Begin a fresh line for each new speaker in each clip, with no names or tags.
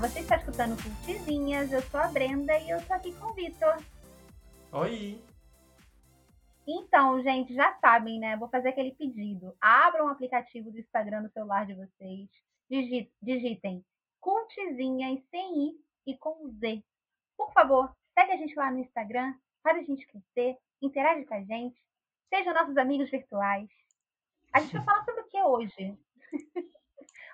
Você está escutando Cultizinhas, eu sou a Brenda e eu tô aqui com o Vitor.
Oi!
Então, gente, já sabem, né? Vou fazer aquele pedido. Abram o aplicativo do Instagram no celular de vocês. Digitem Cultizinhas sem I e com Z. Por favor, segue a gente lá no Instagram, faz a gente crescer, interage com a gente, sejam nossos amigos virtuais. A gente vai falar sobre o que hoje?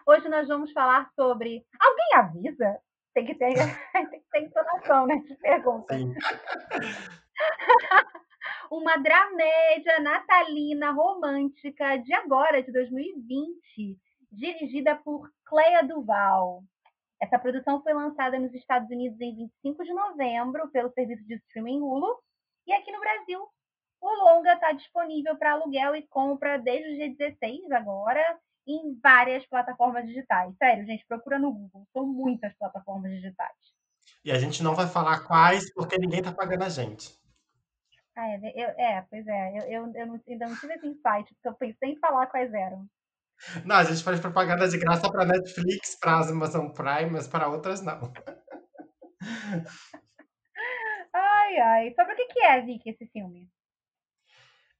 Hoje nós vamos falar sobre. Alguém avisa? Tem que ter, tem que ter entonação, né? De pergunta.
Sim.
Uma dramédia natalina romântica de agora, de 2020, dirigida por Cleia Duval. Essa produção foi lançada nos Estados Unidos em 25 de novembro pelo serviço de streaming Hulu e aqui no Brasil o longa está disponível para aluguel e compra desde o dia 16 agora em várias plataformas digitais. Sério, gente, procura no Google. São muitas plataformas digitais.
E a gente não vai falar quais, porque ninguém está pagando a gente.
Ah, é, eu, é pois é. Eu, eu, eu não, ainda não tive esse insight, porque eu pensei em falar quais eram.
Não, a gente faz propaganda de graça para Netflix, para Amazon Prime, mas para outras não.
ai, ai. Sobre o que, que é, Vicky, esse filme?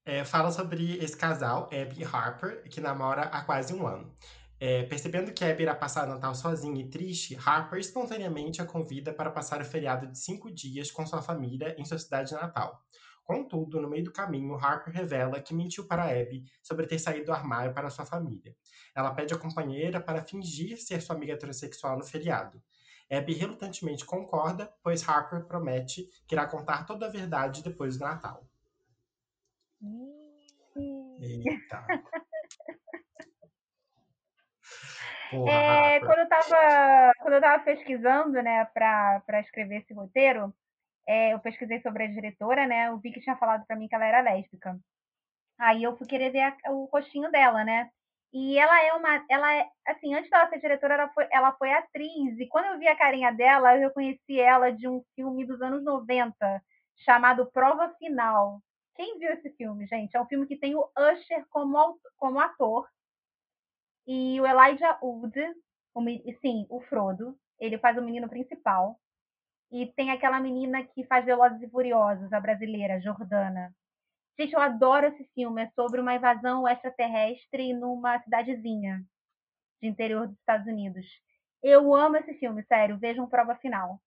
É, fala sobre esse casal, Abby e Harper, que namora há quase um ano. É, percebendo que Abby irá passar Natal sozinha e triste, Harper espontaneamente a convida para passar o feriado de cinco dias com sua família em sua cidade natal. Contudo, no meio do caminho, Harper revela que mentiu para Abby sobre ter saído do armário para sua família. Ela pede a companheira para fingir ser sua amiga heterossexual no feriado. Abby relutantemente concorda, pois Harper promete que irá contar toda a verdade depois do Natal. Eita.
Porra, é, quando, eu tava, quando eu tava pesquisando, né, para escrever esse roteiro, é, eu pesquisei sobre a diretora, né? Vi que tinha falado para mim que ela era lésbica. Aí eu fui querer ver a, o rostinho dela, né? E ela é uma. Ela é. Assim, antes dela ser diretora, ela foi, ela foi atriz. E quando eu vi a carinha dela, eu reconheci ela de um filme dos anos 90, chamado Prova Final. Quem viu esse filme, gente? É um filme que tem o Usher como, como ator e o Elijah Wood, o, sim, o Frodo. Ele faz o menino principal. E tem aquela menina que faz Velozes e Furiosos, a brasileira, Jordana. Gente, eu adoro esse filme. É sobre uma invasão extraterrestre numa cidadezinha de interior dos Estados Unidos. Eu amo esse filme, sério. Vejam prova final.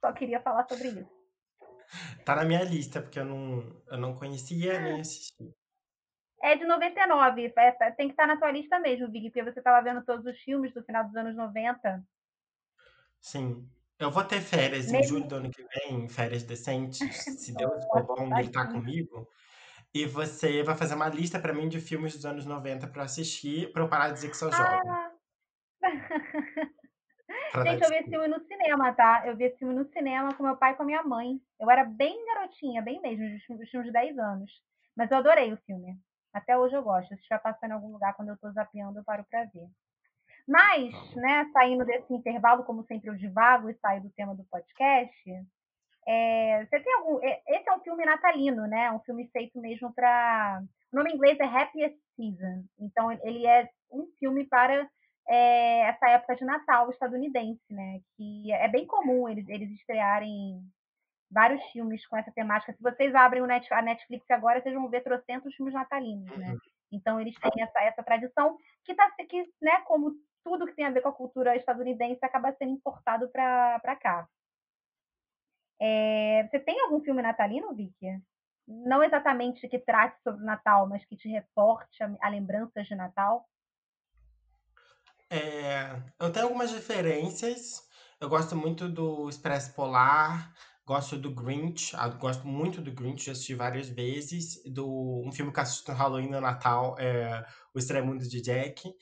Só queria falar sobre isso.
Tá na minha lista, porque eu não, eu não conhecia nem assisti.
É de 99. É, é, tem que estar na tua lista mesmo, Big, porque você estava vendo todos os filmes do final dos anos 90.
Sim. Eu vou ter férias em julho do ano que vem, férias decentes, se Deus for bom ele tá comigo. E você vai fazer uma lista para mim de filmes dos anos 90 para assistir, para eu parar de dizer que sou jovem.
Gente, eu vi esse filme no cinema, tá? Eu vi esse filme no cinema com meu pai e com a minha mãe. Eu era bem garotinha, bem mesmo, uns uns 10 anos. Mas eu adorei o filme. Até hoje eu gosto. Se estiver passando em algum lugar quando eu tô zapeando, eu paro pra ver. Mas, tá né, saindo desse intervalo, como sempre eu divago e saio do tema do podcast, é, você tem algum. É, esse é um filme natalino, né? Um filme feito mesmo para. O nome em inglês é Happiest Season. Então, ele é um filme para é, essa época de Natal estadunidense, né? Que é bem comum eles, eles estrearem vários filmes com essa temática. Se vocês abrem Net, a Netflix agora, vocês vão ver trocentos filmes natalinos, né? Uhum. Então eles têm essa, essa tradição que tá que, né, como tudo que tem a ver com a cultura estadunidense acaba sendo importado para cá. É, você tem algum filme natalino, Vicky? Não exatamente que trate sobre o Natal, mas que te reporte a, a lembranças de Natal?
É, eu tenho algumas referências. Eu gosto muito do Expresso Polar, gosto do Grinch, ah, gosto muito do Grinch, já assisti várias vezes. Do um filme que assisto no Halloween no Natal é O Mundo de Jack.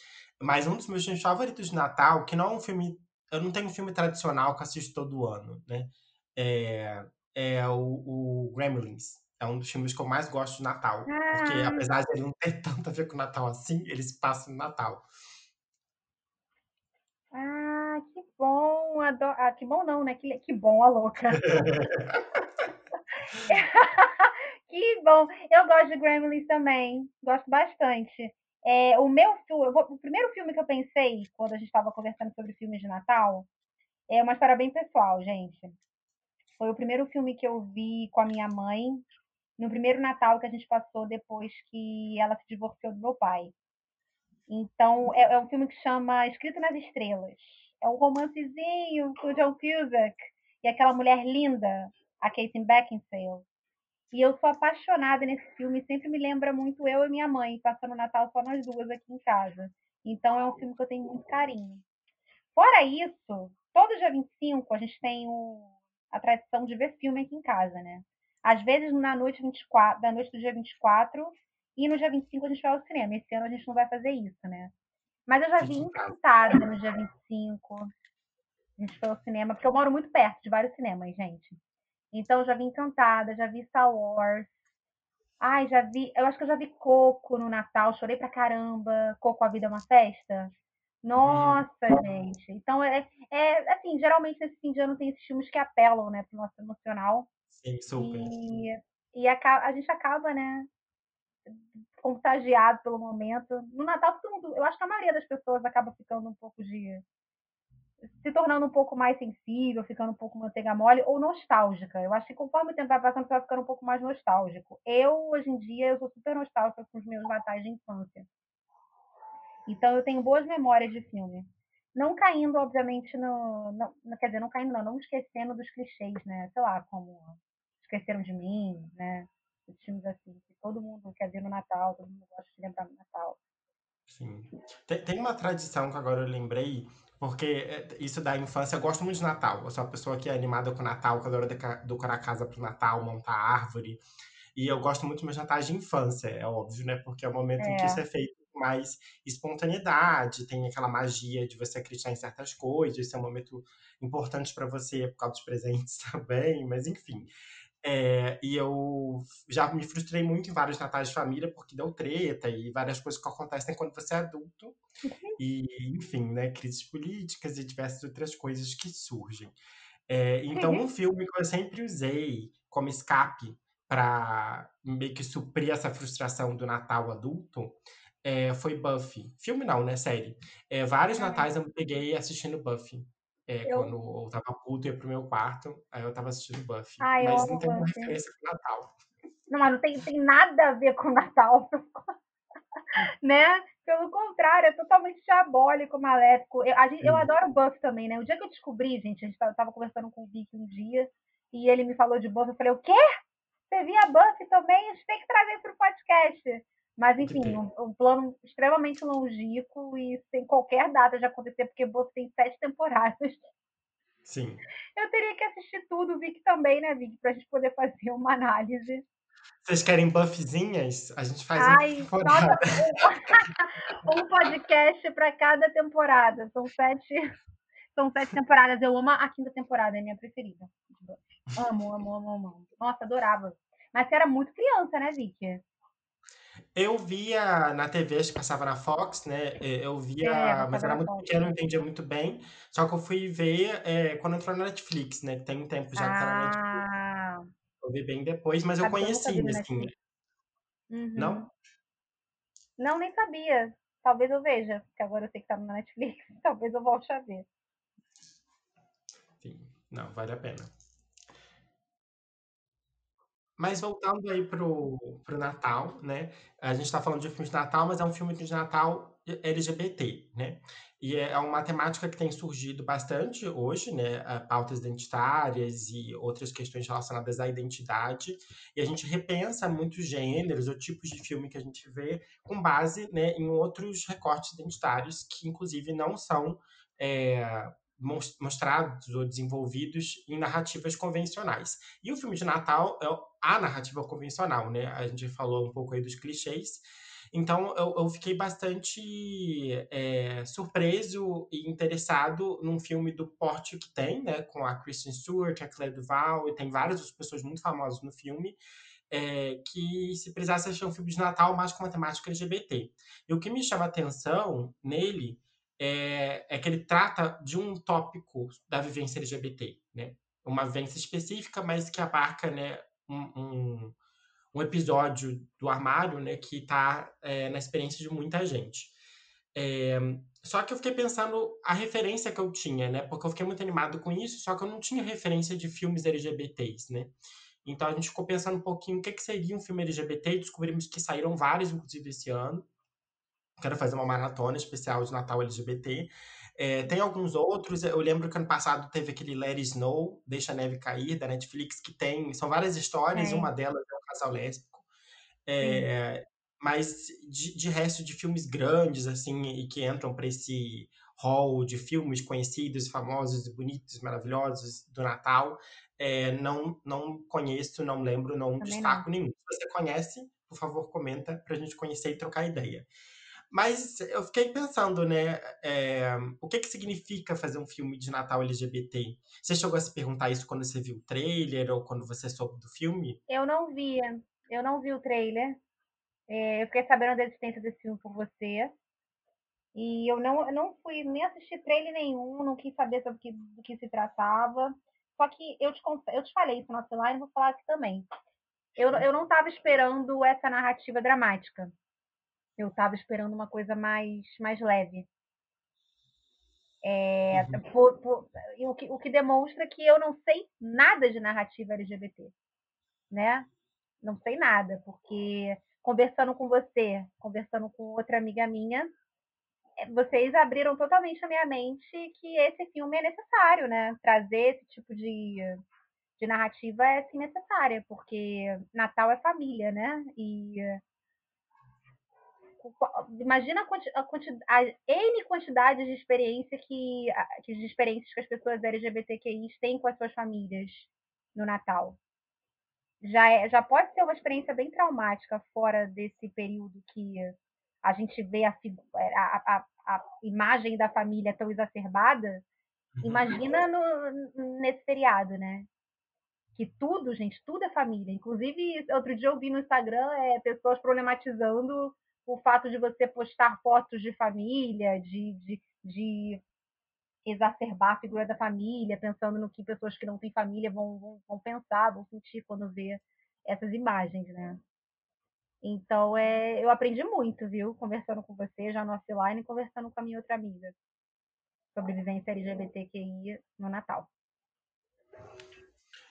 Mas um dos meus filmes favoritos de Natal, que não é um filme. Eu não tenho um filme tradicional que assisto todo ano, né? É, é o, o Gremlins. É um dos filmes que eu mais gosto de Natal. Porque
Ah.
apesar de ele não ter tanto a ver com o Natal assim, eles passam no Natal.
Bom! Ah, que bom não, né? Que, que bom, a louca. que bom! Eu gosto de Gremlins também. Gosto bastante. É, o meu o primeiro filme que eu pensei quando a gente estava conversando sobre filmes de Natal é uma história bem pessoal, gente. Foi o primeiro filme que eu vi com a minha mãe no primeiro Natal que a gente passou depois que ela se divorciou do meu pai. Então, é, é um filme que chama Escrito nas Estrelas. É um romancezinho com o John Cusack e aquela mulher linda, a Kate Beckinsale. E eu sou apaixonada nesse filme, sempre me lembra muito eu e minha mãe, passando o Natal só nós duas aqui em casa. Então é um filme que eu tenho muito carinho. Fora isso, todo dia 25 a gente tem o, a tradição de ver filme aqui em casa, né? Às vezes na noite 24, da noite do dia 24 e no dia 25 a gente vai ao cinema. Esse ano a gente não vai fazer isso, né? Mas eu já vi Encantada no dia 25. A gente foi ao cinema, porque eu moro muito perto de vários cinemas, gente. Então, eu já vi Encantada, já vi Star Wars. Ai, já vi. Eu acho que eu já vi Coco no Natal, chorei pra caramba. Coco, a vida é uma festa. Nossa, uhum. gente. Então, é, é assim, geralmente nesse fim de ano tem esses filmes que apelam, né, pro nosso emocional.
Sim, super.
E, e a, a gente acaba, né, contagiado pelo momento. No Natal, todo mundo, eu acho que a maioria das pessoas acaba ficando um pouco de se tornando um pouco mais sensível, ficando um pouco manteiga mole ou nostálgica. Eu acho que conforme o tempo vai passando, você vai ficando um pouco mais nostálgico. Eu, hoje em dia, eu sou super nostálgica com os meus natais de infância. Então, eu tenho boas memórias de filme. Não caindo, obviamente, no. Quer dizer, não caindo, não, não esquecendo dos clichês, né? Sei lá, como Esqueceram de Mim, né? Os filmes assim, que todo mundo quer ver no Natal, todo mundo gosta de lembrar no Natal.
Sim. Tem, tem uma tradição que agora eu lembrei, porque é, isso da infância, eu gosto muito de Natal. Eu sou uma pessoa que é animada com Natal, que adora decorar a casa pro Natal, montar árvore. E eu gosto muito meus natais de infância, é óbvio, né? Porque é o momento é. em que isso é feito com mais espontaneidade, tem aquela magia de você acreditar em certas coisas, isso é um momento importante para você por causa dos presentes também, mas enfim. É, e eu já me frustrei muito em vários natais de família, porque deu treta e várias coisas que acontecem quando você é adulto. Uhum. E, enfim, né, crises políticas e diversas outras coisas que surgem. É, então, um filme que eu sempre usei como escape para meio que suprir essa frustração do Natal adulto é, foi Buffy. Filme não, né? Série. É, vários natais eu peguei assistindo Buffy. É, eu... Quando eu tava puto, ia pro meu quarto, aí eu tava assistindo Buffy. Ai, mas não tem uma referência com Natal.
Não, mas não tem, tem nada a ver com Natal. né? Pelo contrário, é totalmente diabólico, maléfico. Eu, gente, eu adoro Buffy também, né? O dia que eu descobri, gente, a gente tava, conversando com o Vic um dia, e ele me falou de Buffy, eu falei, o quê? Você via Buffy também? A gente tem que trazer para o podcast. Mas, enfim, um, um, plano extremamente longínquo e sem qualquer data de acontecer, porque Buffy tem sete temporadas.
Sim.
Eu teria que assistir tudo, Vic também, né, Vic? Pra gente poder fazer uma análise.
Vocês querem buffzinhas? A gente faz Ai,
um temporada. um podcast para cada temporada. São sete, são sete temporadas. Eu amo a quinta temporada, é minha preferida. Amo, amo, amo, amo. Nossa, adorava. Mas você era muito criança, né, Vicky?
Eu via na TV, acho que passava na Fox, né? É, eu via, É, mas era muito pequeno, não entendia muito bem. Só que eu fui ver é, quando entrou na Netflix, né? Tem um tempo já que tá na Netflix. Ah, Eu vi bem depois, mas eu conheci, assim. Uhum. Não?
Não, nem sabia. Talvez eu veja, porque agora eu sei que tá na Netflix. Talvez eu volte a ver.
Sim. Não, vale a pena. Mas voltando aí pro, pro Natal, né? A gente está falando de filme de Natal, mas é um filme de Natal LGBT, né? E é uma temática que tem surgido bastante hoje, né? Pautas identitárias e outras questões relacionadas à identidade. E a gente repensa muitos gêneros ou tipos de filme que a gente vê com base né, em outros recortes identitários que, inclusive, não são é, mostrados ou desenvolvidos em narrativas convencionais. E o filme de Natal é a narrativa convencional, né? A gente falou um pouco aí dos clichês. Então, eu, eu fiquei bastante é, surpreso e interessado num filme do porte que tem, né? Com a Kristen Stewart, a Claire Duval, e tem várias outras pessoas muito famosas no filme. É, que se precisasse achar um filme de Natal mais com uma temática LGBT. E o que me chama a atenção nele é, é que ele trata de um tópico da vivência LGBT, né? Uma vivência específica, mas que abarca né, um, um, um episódio do armário, né, que está é, na experiência de muita gente. É, só que eu fiquei pensando a referência que eu tinha, né? Porque eu fiquei muito animado com isso, só que eu não tinha referência de filmes LGBTs, né? Então a gente ficou pensando um pouquinho o que, que seria um filme LGBT descobrimos que saíram vários, inclusive, esse ano. Quero fazer uma maratona especial de Natal LGBT. É, tem alguns outros, eu lembro que ano passado teve aquele Let It Snow, Deixa a Neve Cair, da Netflix, que tem, são várias histórias, é. uma delas é um casal lésbico. É, mas de, de, resto de filmes grandes, assim, e que entram para esse hall de filmes conhecidos, famosos, bonitos, maravilhosos do Natal, é, não, não conheço, não lembro, não Também destaco não. nenhum. Se você conhece, por favor, comenta para a gente conhecer e trocar ideia. Mas eu fiquei pensando, né? É, o que, que significa fazer um filme de Natal LGBT? Você chegou a se perguntar isso quando você viu o trailer ou quando você soube do filme?
Eu não via. Eu não vi o trailer. É, eu fiquei sabendo da existência desse filme por você. E eu não, eu não fui nem assistir trailer nenhum, não quis saber sobre que, do que se tratava. Só que eu te, eu te falei isso no offline vou falar aqui também. Eu, eu não estava esperando essa narrativa dramática. Eu estava esperando uma coisa mais, mais leve. É, uhum. por, por, o, que, o que demonstra que eu não sei nada de narrativa LGBT, né? Não sei nada, porque conversando com você, conversando com outra amiga minha, é, vocês abriram totalmente a minha mente que esse filme é necessário, né? Trazer esse tipo de, de narrativa é sim necessária, porque Natal é família, né? E imagina a, quantidade, a N quantidade de experiência que, que de experiências que as pessoas LGBTQI têm com as suas famílias no Natal. Já, é, já pode ser uma experiência bem traumática fora desse período que a gente vê a, a, a, a imagem da família tão exacerbada. Uhum. Imagina no, nesse feriado, né? Que tudo, gente, tudo é família. Inclusive, outro dia eu vi no Instagram é, pessoas problematizando o fato de você postar fotos de família, de, de, de exacerbar a figura da família, pensando no que pessoas que não têm família vão, vão, vão pensar, vão sentir quando vê essas imagens, né? Então, é, eu aprendi muito, viu? Conversando com você já no offline e conversando com a minha outra amiga sobre vivência LGBTQI no Natal.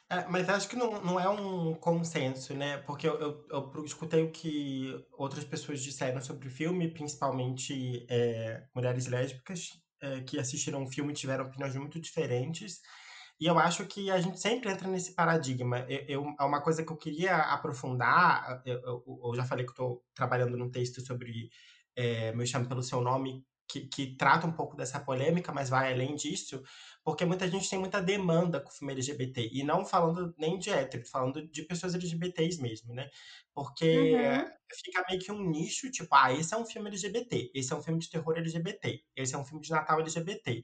É, mas acho que não, não é um consenso, né? Porque eu, eu, eu escutei o que outras pessoas disseram sobre o filme, principalmente é, mulheres lésbicas é, que assistiram o filme e tiveram opiniões muito diferentes. E eu acho que a gente sempre entra nesse paradigma. Eu, eu é uma coisa que eu queria aprofundar. Eu, eu, eu já falei que estou trabalhando num texto sobre é, Me Chame Pelo Seu Nome, que, que, trata um pouco dessa polêmica, mas vai além disso, porque muita gente tem muita demanda com o filme LGBT, e não falando nem de hétero, falando de pessoas LGBTs mesmo, né? Porque uhum. fica meio que um nicho, tipo, ah, esse é um filme LGBT, esse é um filme de terror LGBT, esse é um filme de Natal LGBT.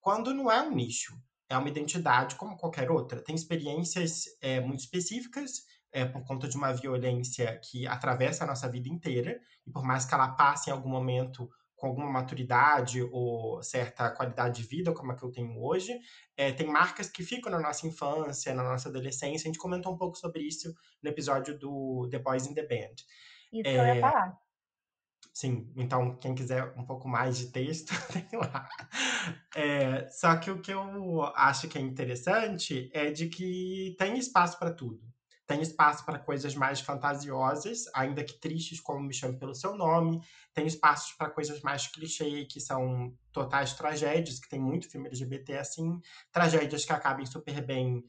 Quando não é um nicho, é uma identidade como qualquer outra. Tem experiências é, muito específicas, é, por conta de uma violência que atravessa a nossa vida inteira, e por mais que ela passe em algum momento com alguma maturidade ou certa qualidade de vida, como a que eu tenho hoje. É, tem marcas que ficam na nossa infância, na nossa adolescência. A gente comentou um pouco sobre isso no episódio do The Boys in the Band.
Isso é, que eu ia falar.
Sim, então quem quiser um pouco mais de texto, tem lá. É, só que o que eu acho que é interessante é de que tem espaço para tudo. Tem espaço para coisas mais fantasiosas, ainda que tristes, como Me Chame Pelo Seu Nome. Tem espaços para coisas mais clichê, que são totais tragédias, que tem muito filme LGBT assim. Tragédias que acabem super bem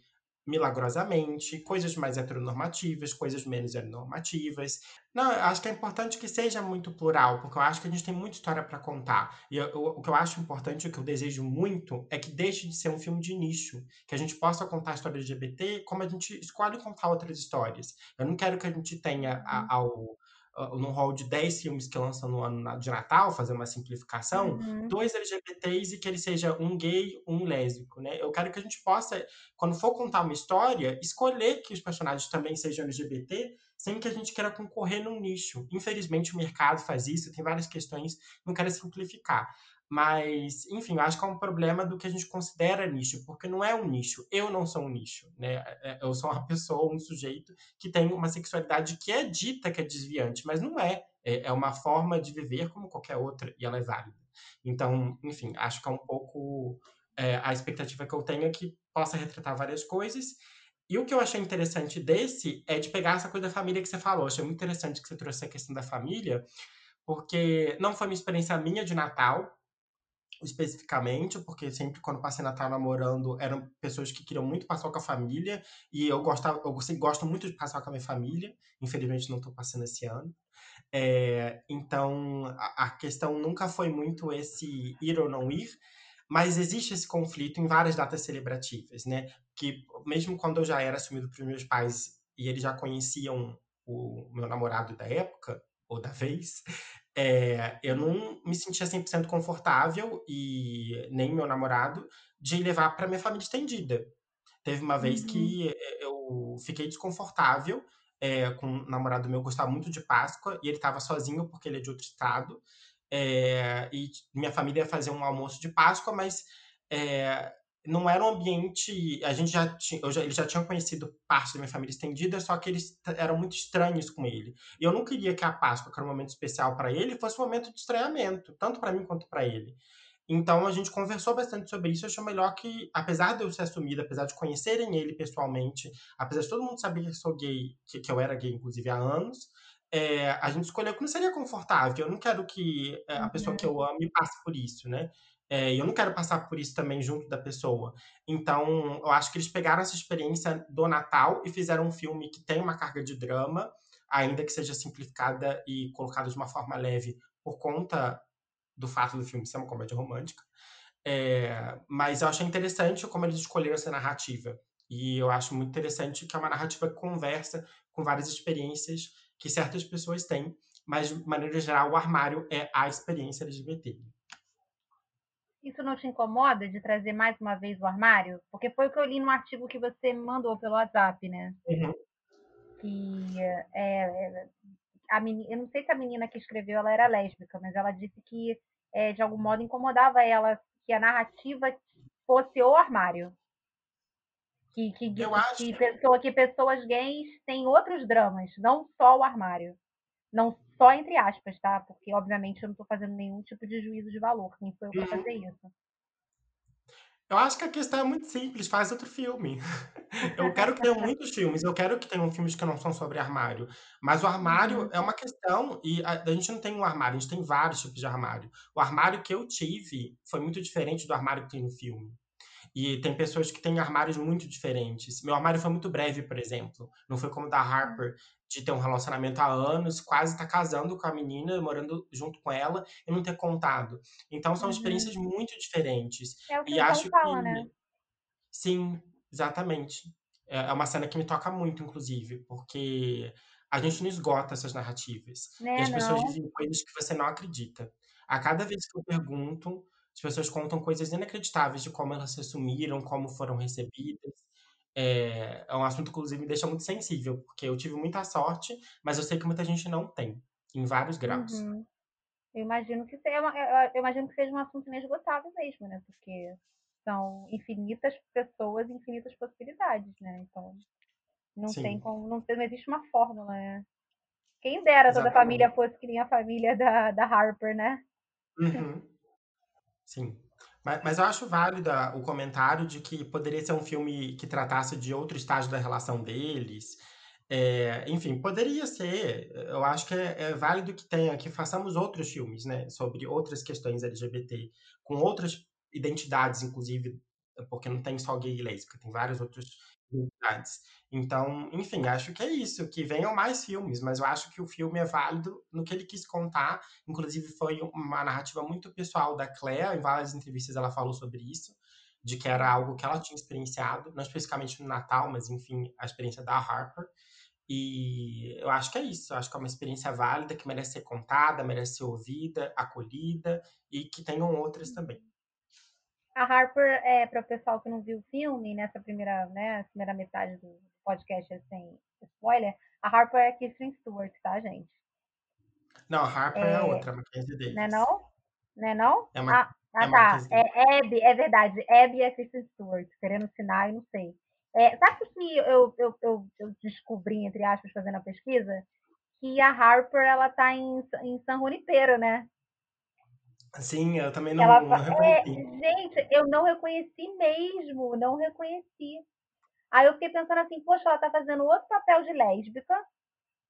milagrosamente, coisas mais heteronormativas, coisas menos heteronormativas. Não, eu acho que é importante que seja muito plural, porque eu acho que a gente tem muita história para contar. E eu, eu, o que eu acho importante, o que eu desejo muito, é que deixe de ser um filme de nicho, que a gente possa contar a história LGBT como a gente escolhe contar outras histórias. Eu não quero que a gente tenha a, uhum. ao uh, num hall de 10 filmes que lançam no ano de Natal, fazer uma simplificação, uhum. dois LGBTs e que ele seja um gay, um lésbico, né? Eu quero que a gente possa, quando for contar uma história, escolher que os personagens também sejam LGBT, sem que a gente queira concorrer num nicho. Infelizmente, o mercado faz isso, tem várias questões, não quero simplificar. Mas, enfim, acho que é um problema do que a gente considera nicho, porque não é um nicho. Eu não sou um nicho, né? É, é, eu sou uma pessoa, um sujeito que tem uma sexualidade que é dita que é desviante, mas não é. É, é uma forma de viver como qualquer outra e ela é válida. Então, enfim, acho que é um pouco é, a expectativa que eu tenho é que possa retratar várias coisas. E o que eu achei interessante desse é de pegar essa coisa da família que você falou. achei muito interessante que você trouxe a questão da família, porque não foi uma experiência minha de Natal, especificamente, porque sempre quando passei Natal namorando, eram pessoas que queriam muito passar com a família, e eu, gostava, eu gosto muito de passar com a minha família, infelizmente não estou passando esse ano. É, então, a, a, questão nunca foi muito esse ir ou não ir, mas existe esse conflito em várias datas celebrativas, né? Que mesmo quando eu já era assumido pelos meus pais e eles já conheciam o meu namorado da época, ou da vez, é, eu não me sentia 100% confortável, e nem meu namorado, de levar para minha família estendida. Teve uma vez uhum. que eu fiquei desconfortável é, com um namorado meu, gostava muito de Páscoa, e ele estava sozinho porque ele é de outro estado. É, e minha família ia fazer um almoço de Páscoa, mas é, não era um ambiente. A gente já tinha, eu já, eles já tinham conhecido parte da minha família estendida, só que eles eram muito estranhos com ele. E eu não queria que a Páscoa, que era um momento especial para ele, fosse um momento de estranhamento, tanto para mim quanto para ele. Então a gente conversou bastante sobre isso. Eu achei melhor que, apesar de eu ser assumida, apesar de conhecerem ele pessoalmente, apesar de todo mundo saber que eu sou gay, que, que eu era gay, inclusive, há anos, é, a gente escolheu que não seria confortável. Eu não quero que é, a pessoa que eu uhum. ame passe por isso, né? É, eu não quero passar por isso também junto da pessoa. Então, eu acho que eles pegaram essa experiência do Natal e fizeram um filme que tem uma carga de drama, ainda que seja simplificada e colocada de uma forma leve por conta do fato do filme ser uma comédia romântica. É, mas eu achei interessante como eles escolheram essa narrativa. E eu acho muito interessante que é uma narrativa que conversa com várias experiências que certas pessoas têm, mas de maneira geral o armário é a experiência LGBT.
Isso não te incomoda de trazer mais uma vez o armário? Porque foi o que eu li no artigo que você me mandou pelo WhatsApp, né? Uhum. Que é, é, a menina, eu não sei se a menina que escreveu ela era lésbica, mas ela disse que é, de algum modo incomodava ela que a narrativa fosse o armário. Que, que, que, acho... que, pessoa, que pessoas gays têm outros dramas, não só o armário. Não só entre aspas, tá? Porque, obviamente, eu não estou fazendo nenhum tipo de juízo de valor. Quem sou eu para uhum. fazer isso?
Eu acho que a questão é muito simples, faz outro filme. Eu quero que tenham muitos filmes, eu quero que tenham filmes que não são sobre armário. Mas o armário uhum. é uma questão, e a, a, gente não tem um armário, a gente tem vários tipos de armário. O armário que eu tive foi muito diferente do armário que tem no filme. E tem pessoas que têm armários muito diferentes. Meu armário foi muito breve, por exemplo. Não foi como o da Harper, de ter um relacionamento há anos, quase estar tá casando com a menina, morando junto com ela e não ter contado. Então são uhum. experiências muito diferentes.
É o que e acho fala, que né?
Sim, exatamente. É, é uma cena que me toca muito, inclusive, porque a gente não esgota essas narrativas.
Né,
e as pessoas
não.
dizem coisas que você não acredita. A cada vez que eu pergunto, as pessoas contam coisas inacreditáveis de como elas se assumiram, como foram recebidas. É, é um assunto, inclusive, me deixa muito sensível, porque eu tive muita sorte, mas eu sei que muita gente não tem, em vários graus.
Uhum. Eu imagino que seja, eu imagino que seja um assunto inesgotável mesmo, né? Porque são infinitas pessoas, infinitas possibilidades, né? Então não Sim. tem como, não, não existe uma fórmula, né? Quem dera Exatamente. toda a família fosse que nem a família da, da Harper, né?
Uhum. Sim. Mas, mas eu acho válido o comentário de que poderia ser um filme que tratasse de outro estágio da relação deles. É, enfim, poderia ser. Eu acho que é, é, válido que tenha, que façamos outros filmes, né, sobre outras questões LGBT, com outras identidades, inclusive, porque não tem só gay e lésbica, tem vários outros Então, enfim, acho que é isso, que venham mais filmes, mas eu acho que o filme é válido no que ele quis contar. Inclusive, foi uma narrativa muito pessoal da Claire, em várias entrevistas ela falou sobre isso, de que era algo que ela tinha experienciado, não especificamente no Natal, mas enfim, a experiência da Harper. E eu acho que é isso, eu acho que é uma experiência válida, que merece ser contada, merece ser ouvida, acolhida e que tenham outras também.
A Harper, é, para o pessoal que não viu o filme, nessa primeira, né, primeira metade do podcast sem spoiler, A Harper é a Kristen Stewart, tá, gente?
Não, a Harper é, é a outra, a Mackenzie Davis.
Não é não? Não é não?
É uma,
ah, ah é tá. É Abby, é verdade. Abby é Kristen Stewart, querendo sinal e não sei. É, sabe o que eu, eu, eu, eu, descobri, entre aspas, fazendo a pesquisa? Que a Harper, ela tá em, em San Junipero, né?
Sim, eu também não, ela, não reconheci.
É, gente, eu não reconheci mesmo, não reconheci. Aí eu fiquei pensando assim, poxa, ela tá fazendo outro papel de lésbica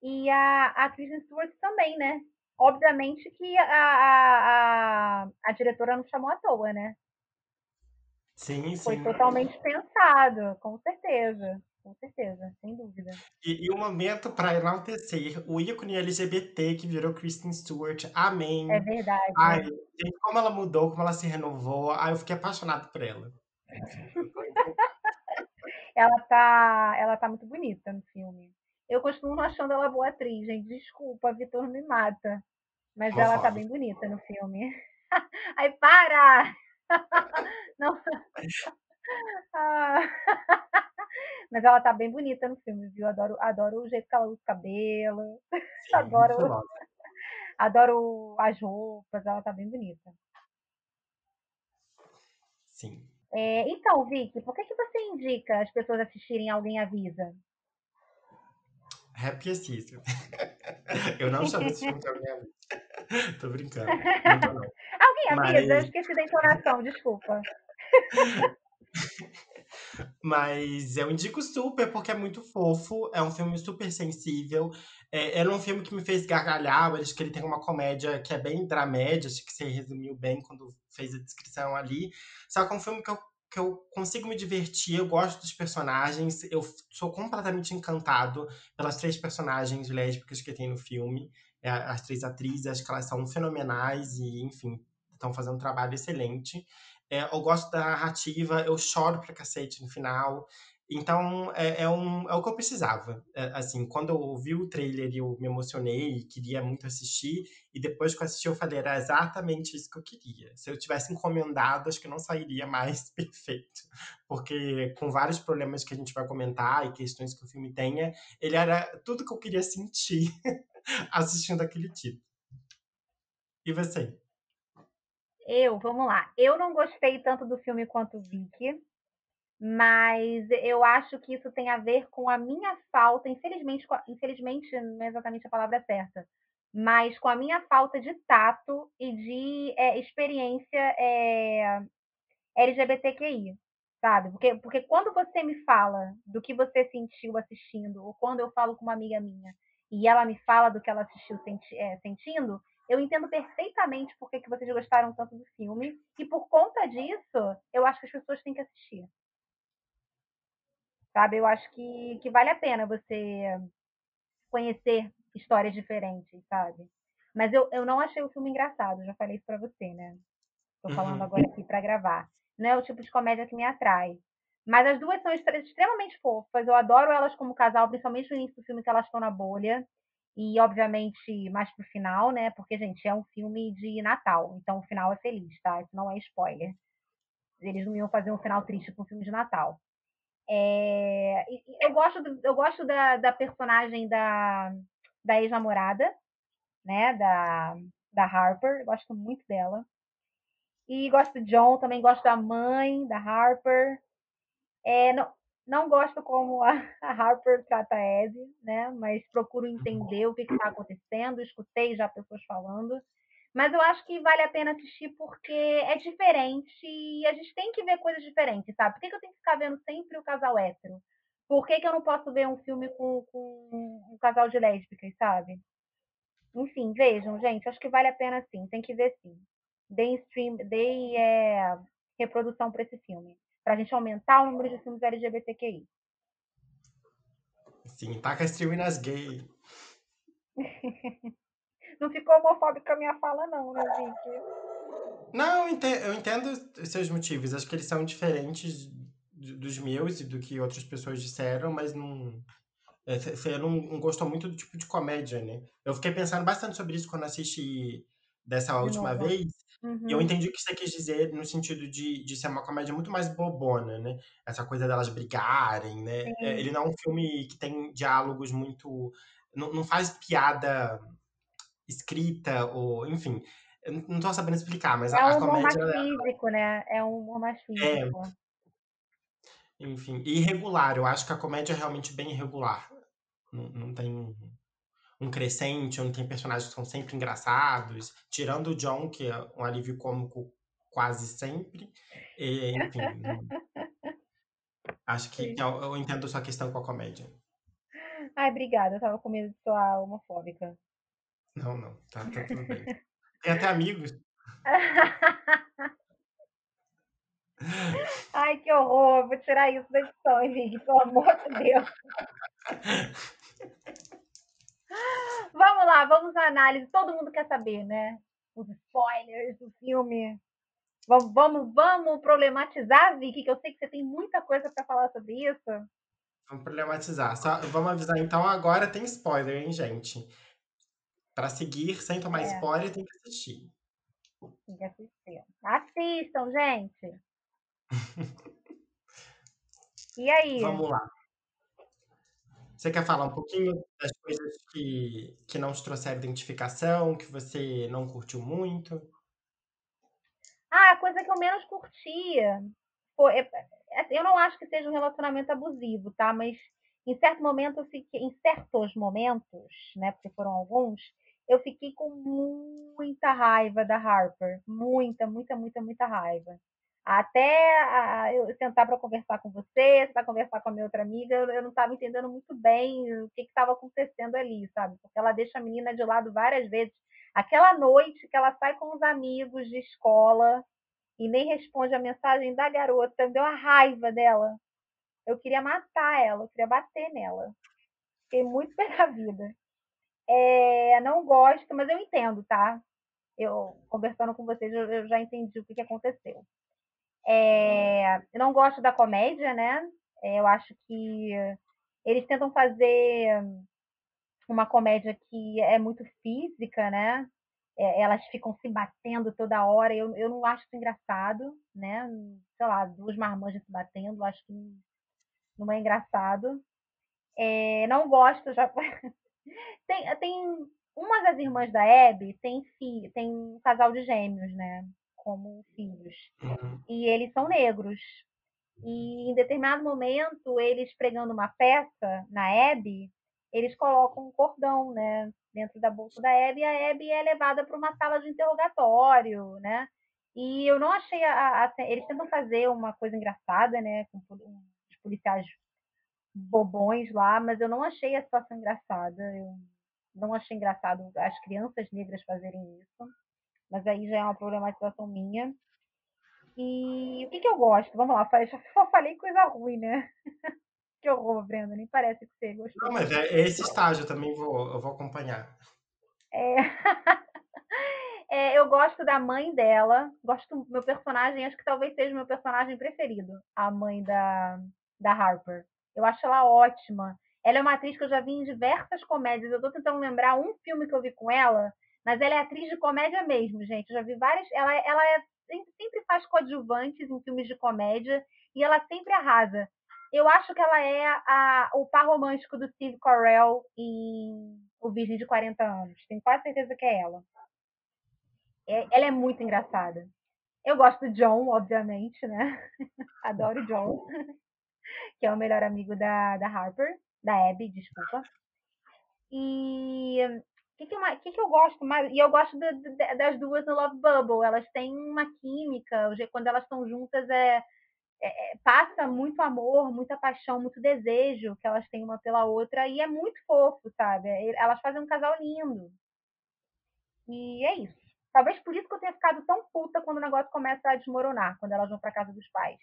e a, a Kristen Stewart também, né? Obviamente que a, a, a, a diretora não chamou à toa, né?
Sim,
Foi
sim.
totalmente pensado, com certeza. Com certeza, sem dúvida.
E, e o momento para enaltecer o ícone LGBT que virou Kristen Stewart. Amém.
É verdade.
Ai, gente, como ela mudou, como ela se renovou. Ai, eu fiquei apaixonado por ela.
ela tá, ela tá muito bonita no filme. Eu costumo não achando ela boa atriz, gente. Desculpa, Vitor me mata. Mas ela tá bem bonita no filme. Ai, para! Não. Ah. Mas ela tá bem bonita no filme, viu? Adoro, adoro o jeito que ela usa o cabelo. Sim, adoro, adoro as roupas, ela tá bem bonita.
Sim.
É, então, Vicky, por que, que você indica as pessoas assistirem Alguém Avisa?
Happy Assistant. Eu não chamo esse filme de Alguém Avisa. Tô brincando.
Alguém avisa? Mas... Eu esqueci da entonação, desculpa.
Mas eu indico super porque é muito fofo, é um filme super sensível. É, era um filme que me fez gargalhar, acho que ele tem uma comédia que é bem dramédia, acho que você resumiu bem quando fez a descrição ali. Só que é um filme que eu, que eu consigo me divertir, eu gosto dos personagens, eu sou completamente encantado pelas três personagens lésbicas que tem no filme. É, as três atrizes, acho que elas são fenomenais e, enfim, estão fazendo um trabalho excelente. É, eu gosto da narrativa, eu choro pra cacete no final. Então, é, é, um, é o que eu precisava. É, assim, quando eu vi o trailer, eu me emocionei e queria muito assistir. E depois que eu assisti, eu falei, era exatamente isso que eu queria. Se eu tivesse encomendado, acho que não sairia mais perfeito. Porque com vários problemas que a gente vai comentar e questões que o filme tenha, ele era tudo que eu queria sentir assistindo aquele tipo. E você?
Eu, vamos lá. Eu não gostei tanto do filme quanto o Vicky, mas eu acho que isso tem a ver com a minha falta, infelizmente, infelizmente não é exatamente a palavra certa, mas com a minha falta de tato e de é, experiência é, LGBTQI, sabe? Porque, porque quando você me fala do que você sentiu assistindo, ou quando eu falo com uma amiga minha e ela me fala do que ela assistiu senti é, sentindo, eu entendo perfeitamente por que, que vocês gostaram tanto do filme. E por conta disso, eu acho que as pessoas têm que assistir. Sabe? Eu acho que, que vale a pena você conhecer histórias diferentes, sabe? Mas eu, eu não achei o filme engraçado, já falei isso pra você, né? Tô falando uhum. agora aqui para gravar. Não é o tipo de comédia que me atrai. Mas as duas são extremamente fofas. Eu adoro elas como casal, principalmente no início do filme que elas estão na bolha. E, obviamente, mais pro final, né? Porque, gente, é um filme de Natal. Então, o final é feliz, tá? Isso não é spoiler. Eles não iam fazer um final triste para um filme de Natal. É... Eu gosto, do, eu gosto da, da personagem da, da ex-namorada, né? Da, da Harper. Gosto muito dela. E gosto do John, também gosto da mãe, da Harper. É, não, não gosto como a, Harper trata a Ed, né? Mas procuro entender o que está acontecendo. Escutei já pessoas falando. Mas eu acho que vale a pena assistir porque é diferente e a gente tem que ver coisas diferentes, sabe? Por que, que eu tenho que ficar vendo sempre o casal hétero? Por que, que eu não posso ver um filme com, com um casal de lésbicas, sabe? Enfim, vejam, gente. Acho que vale a pena sim. Tem que ver sim. Deem stream, deem é, reprodução para esse filme para a gente aumentar o número de filmes LGBTQI.
Sim, taca streaming nas gays.
não ficou homofóbica a minha fala, não, né, gente?
Não, eu entendo os seus motivos. Acho que eles são diferentes dos meus e do que outras pessoas disseram, mas não. É, você não, não gostou muito do tipo de comédia, né? Eu fiquei pensando bastante sobre isso quando assisti dessa última vez, uhum. e eu uhum. entendi o que você quis dizer no sentido de, de ser uma comédia muito mais bobona, né? Essa coisa delas brigarem, né? É, ele não é um filme que tem diálogos muito. Não, não faz piada escrita, ou enfim. Eu não tô sabendo explicar, mas
é
a,
um
a comédia.
É um humor mais físico, né? É um humor mais físico. É.
Enfim, irregular. Eu acho que a comédia é realmente bem irregular. Não, não tem um crescente, onde tem personagens que são sempre engraçados, tirando o John, que é um alívio cômico quase sempre. E, enfim. acho que, eu, eu, entendo sua questão com a comédia.
Ai, obrigada. Eu tava com medo de soar homofóbica.
Não, não. Tá, tá tudo bem. Tem até amigos.
Ai, que horror. Vou tirar isso da edição, gente. Pelo amor de Deus. Vamos lá, vamos à análise. Todo mundo quer saber, né? Os spoilers do filme. Vamos, vamos, vamos problematizar, Vicky, que eu sei que você tem muita coisa para falar sobre isso.
Vamos problematizar. Só, vamos avisar então, agora tem spoiler, hein, gente? Para seguir sem tomar é. spoiler, tem que assistir.
Tem que assistir. Assistam, gente. e aí?
Vamos lá. Você quer falar um pouquinho das coisas que, que não te trouxeram identificação, que você não curtiu muito?
Ah, a coisa que eu menos curtia foi. É, assim, eu não acho que seja um relacionamento abusivo, tá? Mas em certo momento eu fiquei, em certos momentos, né? Porque foram alguns, eu fiquei com muita raiva da Harper. Muita, muita, muita, muita raiva até eu sentar para conversar com você, para conversar com a minha outra amiga, eu, não estava entendendo muito bem o que estava acontecendo ali, sabe? Porque ela deixa a menina de lado várias vezes. Aquela noite que ela sai com os amigos de escola e nem responde a mensagem da garota, me deu uma raiva dela. Eu queria matar ela, eu queria bater nela. Fiquei muito pela vida. É, não gosto, mas eu entendo, tá? Eu, conversando com vocês, eu, eu já entendi o que, que aconteceu. É, eu não gosto da comédia, né? É, eu acho que eles tentam fazer uma comédia que é muito física, né? É, elas ficam se batendo toda hora. Eu, eu não acho isso engraçado, né? Sei lá, duas marmanjas se batendo, acho que não é engraçado. É, não gosto, já. tem, tem uma das irmãs da Abby tem, fi, tem um casal de gêmeos, né? Como filhos. Uhum. E eles são negros. E em determinado momento, eles pregando uma peça na Abby, eles colocam um cordão, né, dentro da bolsa da Abby, e a Abby é levada para uma sala de interrogatório, né? E eu não achei a, a, eles tentam fazer uma coisa engraçada, né, com os policiais bobões lá, mas eu não achei a situação engraçada. Eu não achei engraçado as crianças negras fazerem isso mas aí já é uma problematização minha. E o que, que eu gosto? Vamos lá, já só falei coisa ruim, né? que horror, Brenda, nem parece que você gostou.
Não, mas é esse estágio eu também vou, eu vou acompanhar.
É... é, eu gosto da mãe dela, gosto do meu personagem, acho que talvez seja o meu personagem preferido, a mãe da, da Harper. Eu acho ela ótima. Ela é uma atriz que eu já vi em diversas comédias. Eu tô tentando lembrar um filme que eu vi com ela mas ela é atriz de comédia mesmo, gente. Eu já vi várias. Ela, ela é, sempre faz coadjuvantes em filmes de comédia e ela sempre arrasa. Eu acho que ela é a, o par romântico do Steve Carell em O Virgem de 40 Anos. Tenho quase certeza que é ela. É, ela é muito engraçada. Eu gosto do John, obviamente, né? Adoro o John, que é o melhor amigo da, da Harper, da Abby, desculpa. E que, que, eu, que, que eu gosto mais? E eu gosto de, de, das duas no Love Bubble. Elas têm uma química. Quando elas estão juntas, é, é, é, passa muito amor, muita paixão, muito desejo que elas têm uma pela outra. E é muito fofo, sabe? Elas fazem um casal lindo. E é isso. Talvez por isso que eu tenha ficado tão puta quando o negócio começa a desmoronar, quando elas vão para casa dos pais.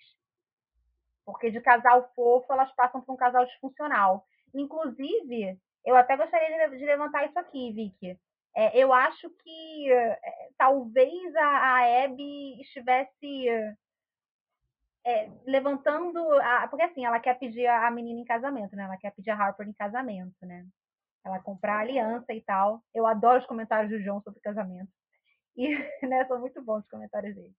Porque de casal fofo, elas passam para um casal disfuncional. Inclusive, eu até gostaria de, levantar isso aqui, Vicky. É, eu acho que é, talvez a, a Abby estivesse é, levantando. A, porque assim, ela quer pedir a menina em casamento, né? Ela quer pedir a Harper em casamento, né? Ela comprar aliança e tal. Eu adoro os comentários do João sobre casamento. E, né, são muito bons os comentários dele.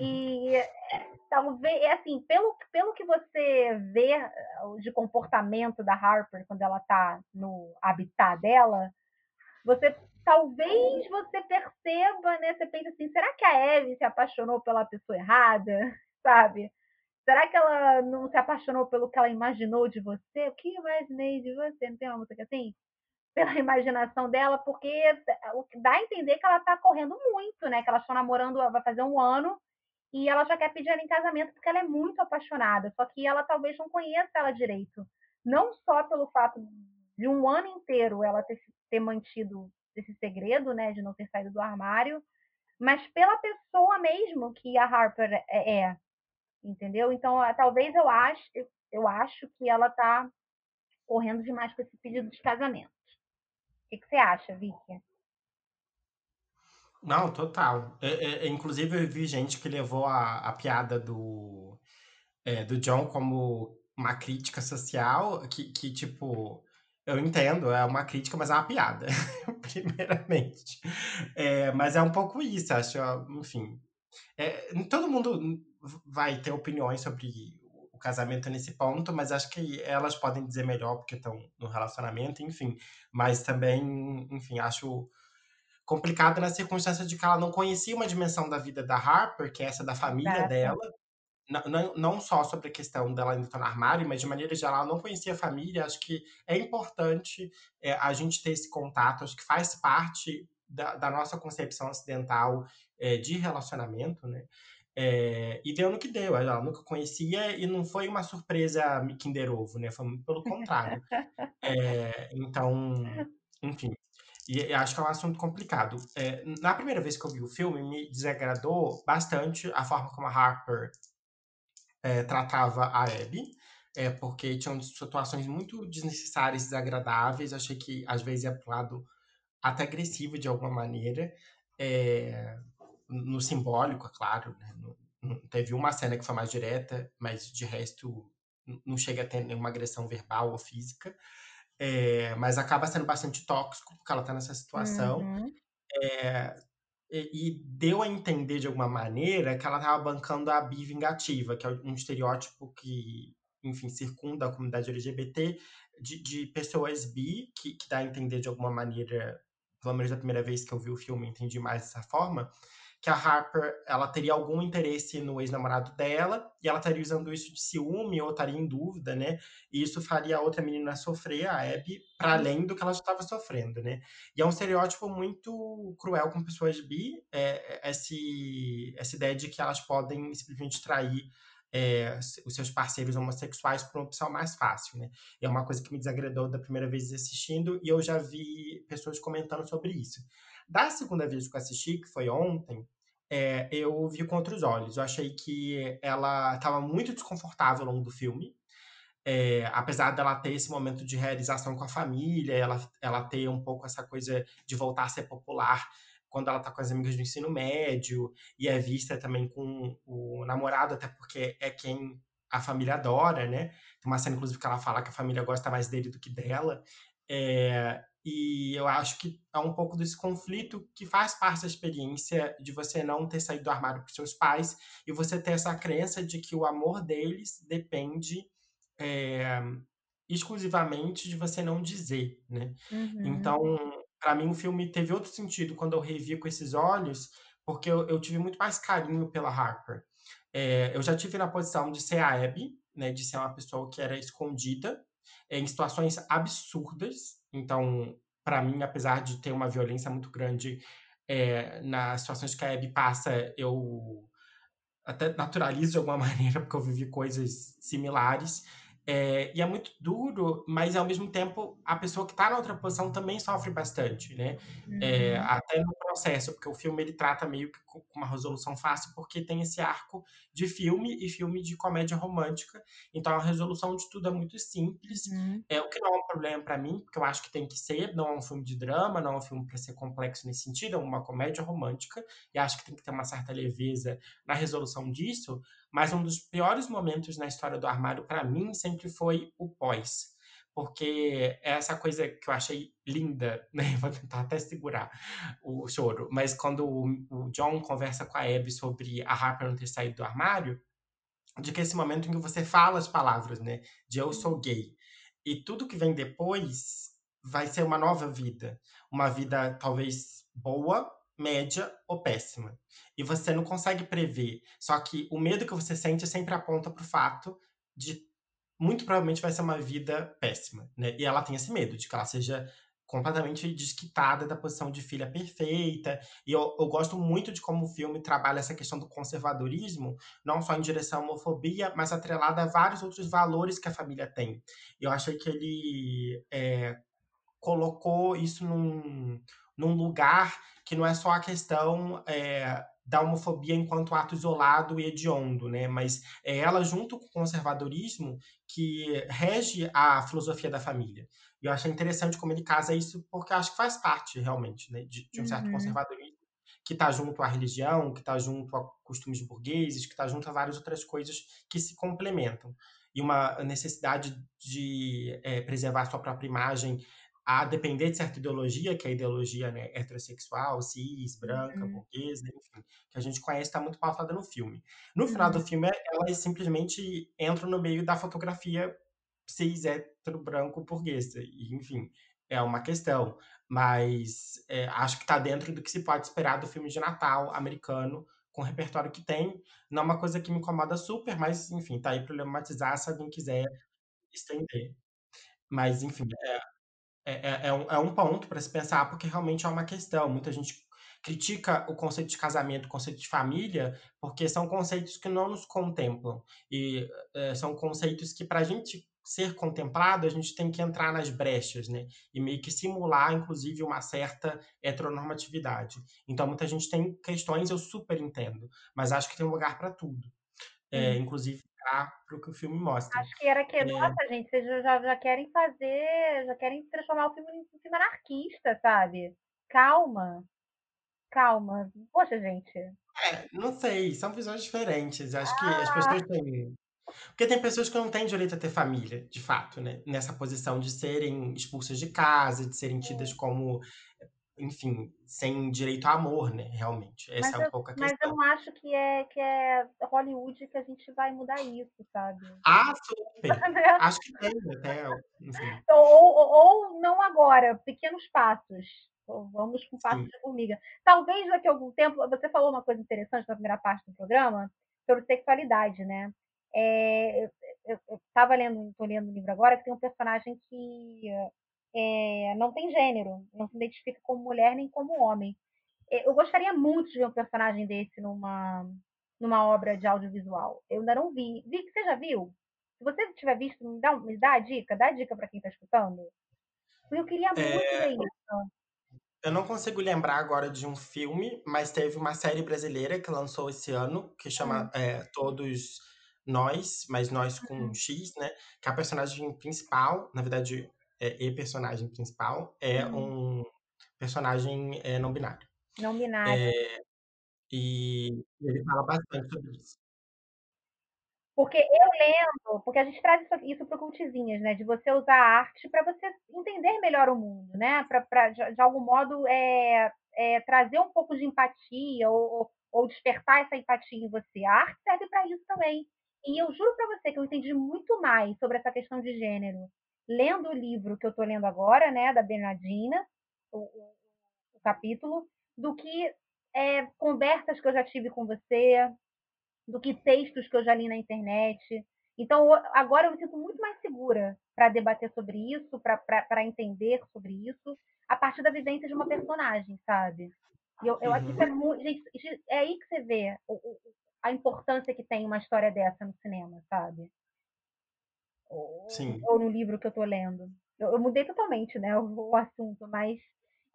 E talvez, é assim, pelo, pelo que você vê eh, de comportamento da Harper quando ela tá no habitat dela, você talvez você perceba, né? Você pensa assim, será que a Eve se apaixonou pela pessoa errada? Sabe? Será que ela não se apaixonou pelo que ela imaginou de você? O que eu imaginei de você? Não tem uma música assim? Pela imaginação dela, porque dá a entender que ela tá correndo muito, né? Que elas estão namorando, vai fazer um ano, e ela já quer pedir ela em casamento porque ela é muito apaixonada. Só que ela talvez não conheça ela direito. Não só pelo fato de um ano inteiro ela ter, ter mantido esse segredo, né? De não ter saído do armário, mas pela pessoa mesmo que a Harper é. é entendeu? Então, talvez eu acho, eu acho que ela tá correndo demais com esse pedido de casamento. Que, que você acha, Vicky?
Não, total. É, é, inclusive, eu vi gente que levou a, a piada do, é, do John como uma crítica social, que, que, tipo, eu entendo, é uma crítica, mas é uma piada, primeiramente. É, mas é um pouco isso, acho, enfim. É, todo mundo vai ter opiniões sobre casamento nesse ponto, mas acho que elas podem dizer melhor porque estão no relacionamento, enfim. Mas também, enfim, acho complicado na circunstância de que ela não conhecia uma dimensão da vida da Harper, que é essa da família Exato. dela. Não, não só sobre a questão dela ainda estar no armário, mas de maneira geral, ela não conhecia a família. Acho que é importante é, a gente ter esse contato, acho que faz parte da, da nossa concepção ocidental é, de relacionamento, né? É, e deu no que deu, ela nunca conhecia e não foi uma surpresa Kinder Ovo, né? Foi pelo contrário. É, então, enfim, e acho que é um assunto complicado. É, na primeira vez que eu vi o filme, me desagradou bastante a forma como a Harper é, tratava a Abby, é, porque tinham situações muito desnecessárias desagradáveis. Achei que às vezes ia para o lado até agressivo de alguma maneira. É, no simbólico, é claro, né? teve uma cena que foi mais direta, mas de resto não chega a ter nenhuma agressão verbal ou física. É, mas acaba sendo bastante tóxico, porque ela está nessa situação. Uhum. É, e, e, deu a entender de alguma maneira que ela estava bancando a bi vingativa, que é um estereótipo que, enfim, circunda a comunidade LGBT de, de pessoas bi, que, que dá a entender de alguma maneira, pelo menos da primeira vez que eu vi o filme, entendi mais dessa forma, que a Harper ela teria algum interesse no ex-namorado dela e ela estaria usando isso de ciúme ou estaria em dúvida, né? E isso faria a outra menina sofrer, a Abby, para além do que ela já estava sofrendo, né? E é um estereótipo muito cruel com pessoas bi, é, é esse, essa ideia de que elas podem simplesmente trair é, os seus parceiros homossexuais por uma opção mais fácil, né? E é uma coisa que me desagradou da primeira vez assistindo e eu já vi pessoas comentando sobre isso. Da segunda vez que eu assisti, que foi ontem, é, eu vi com outros olhos. Eu achei que ela estava muito desconfortável ao longo do filme. É, apesar dela ter esse momento de realização com a família, ela, ela ter um pouco essa coisa de voltar a ser popular quando ela tá com as amigas do ensino médio e é vista também com o namorado, até porque é quem a família adora, né? Tem uma cena, inclusive, que ela fala que a família gosta mais dele do que dela. É, e eu acho que é um pouco desse conflito que faz parte da experiência de você não ter saído do armário para seus pais e você ter essa crença de que o amor deles depende é, exclusivamente de você não dizer, né? Uhum. Então, para mim, o filme teve outro sentido quando eu revi com esses olhos, porque eu, eu tive muito mais carinho pela Harper. É, eu já tive na posição de ser a Abby, né, de ser uma pessoa que era escondida é, em situações absurdas, então, para mim, apesar de ter uma violência muito grande é, nas situações que a Abby passa, eu até naturalizo de alguma maneira, porque eu vivi coisas similares. É, e é muito duro, mas ao mesmo tempo a pessoa que está na outra posição também sofre bastante, né? Uhum. É, até no processo, porque o filme ele trata meio que com uma resolução fácil, porque tem esse arco de filme e filme de comédia romântica. Então a resolução de tudo é muito simples. Uhum. É o que não é um problema para mim, porque eu acho que tem que ser. Não é um filme de drama, não é um filme para ser complexo nesse sentido, é uma comédia romântica. E acho que tem que ter uma certa leveza na resolução disso. Mas um dos piores momentos na história do armário, para mim, sempre foi o pós. porque é essa coisa que eu achei linda, né? Vou tentar até segurar o choro, mas quando o, John conversa com a Abby sobre a Harper não ter saído do armário, de que esse momento em que você fala as palavras, né? De eu sou gay. E tudo que vem depois vai ser uma nova vida. Uma vida talvez boa, média ou péssima. E você não consegue prever. Só que o medo que você sente sempre aponta para o fato de muito provavelmente vai ser uma vida péssima, né? E ela tem esse medo de que ela seja completamente desquitada da posição de filha perfeita. E eu, eu, gosto muito de como o filme trabalha essa questão do conservadorismo, não só em direção à homofobia, mas atrelada a vários outros valores que a família tem. Eu achei que ele é, colocou isso num, num lugar que não é só a questão é, da homofobia enquanto ato isolado e hediondo, né? Mas é ela, junto com o conservadorismo, que rege a filosofia da família. E eu achei interessante como ele casa isso, porque acho que faz parte, realmente, né, de, de um certo uhum. conservadorismo que está junto à religião, que está junto a costumes burgueses, que está junto a várias outras coisas que se complementam. E uma necessidade de é, preservar sua própria imagem a depender de certa ideologia, que é a ideologia né, heterossexual, cis, branca, uhum. burguesa, enfim, que a gente conhece, está muito pautada no filme. No final do uhum. filme, elas simplesmente entram no meio da fotografia cis, hétero, branco, burguesa, e, enfim, é uma questão. Mas é, acho que está dentro do que se pode esperar do filme de Natal americano, com o repertório que tem. Não é uma coisa que me incomoda super, mas, enfim, tá aí problematizar se alguém quiser estender. Mas, enfim, é, é, é, é, um, é um ponto para se pensar, porque realmente é uma questão. Muita gente critica o conceito de casamento, o conceito de família, porque são conceitos que não nos contemplam. E é, são conceitos que, para a gente ser contemplado, a gente tem que entrar nas brechas, né? E meio que simular, inclusive, uma certa heteronormatividade. Então, muita gente tem questões, eu super entendo, mas acho que tem um lugar para tudo. É, inclusive para o que o filme mostra.
Acho que era que, é... nossa, gente, vocês já, já querem fazer, já querem transformar o filme em um filme anarquista, sabe? Calma. Calma. Poxa, gente.
É, não sei, são visões diferentes. Acho ah. que as pessoas ah. têm. Porque tem pessoas que não têm direito a ter família, de fato, né? Nessa posição de serem expulsas de casa, de serem tidas como enfim, sem direito a amor, né, realmente. Essa mas é um eu, pouco a questão.
Mas eu não acho que é, que é Hollywood que a gente vai mudar isso, sabe?
Ah, super! acho que tem até,
enfim. Ou, ou, ou, não agora, pequenos passos. Vamos com passos Sim. de formiga. Talvez daqui a algum tempo, você falou uma coisa interessante na primeira parte do programa, sobre sexualidade, né? É, eu estava lendo, estou lendo um livro agora que tem um personagem que é, não tem gênero, não se identifica como mulher nem como homem. É, eu gostaria muito de ver um personagem desse numa, numa obra de audiovisual. Eu ainda não vi. Vi que você já viu? Se você tiver visto, me dá, me dá a dica, dá a dica para quem está escutando. Eu queria muito é... ver isso.
Eu não consigo lembrar agora de um filme, mas teve uma série brasileira que lançou esse ano, que chama hum. é, Todos Nós, mas Nós com um X, né? Que é a personagem principal, na verdade, é, e personagem principal é uhum. um personagem é, não binário.
Não binário.
É, e ele fala bastante sobre isso.
Porque eu lendo, porque a gente traz isso, isso para o Cultizinhas, né? De você usar a arte para você entender melhor o mundo, né? Para, de, de, algum modo, é, é, trazer um pouco de empatia ou, ou, despertar essa empatia em você. A arte serve para isso também. E eu juro para você que eu entendi muito mais sobre essa questão de gênero lendo o livro que eu estou lendo agora, né, da Bernardina, o, o, o capítulo, do que é, conversas que eu já tive com você, do que textos que eu já li na internet. Então, agora eu me sinto muito mais segura para debater sobre isso, para entender sobre isso, a partir da vivência de uma personagem, sabe? E eu, eu acho que isso é uhum. muito. Gente, é aí que você vê o, o, a importância que tem uma história dessa no cinema, sabe? Ou, ou no livro que eu estou lendo. Eu, eu, mudei totalmente, né, o, o assunto, mas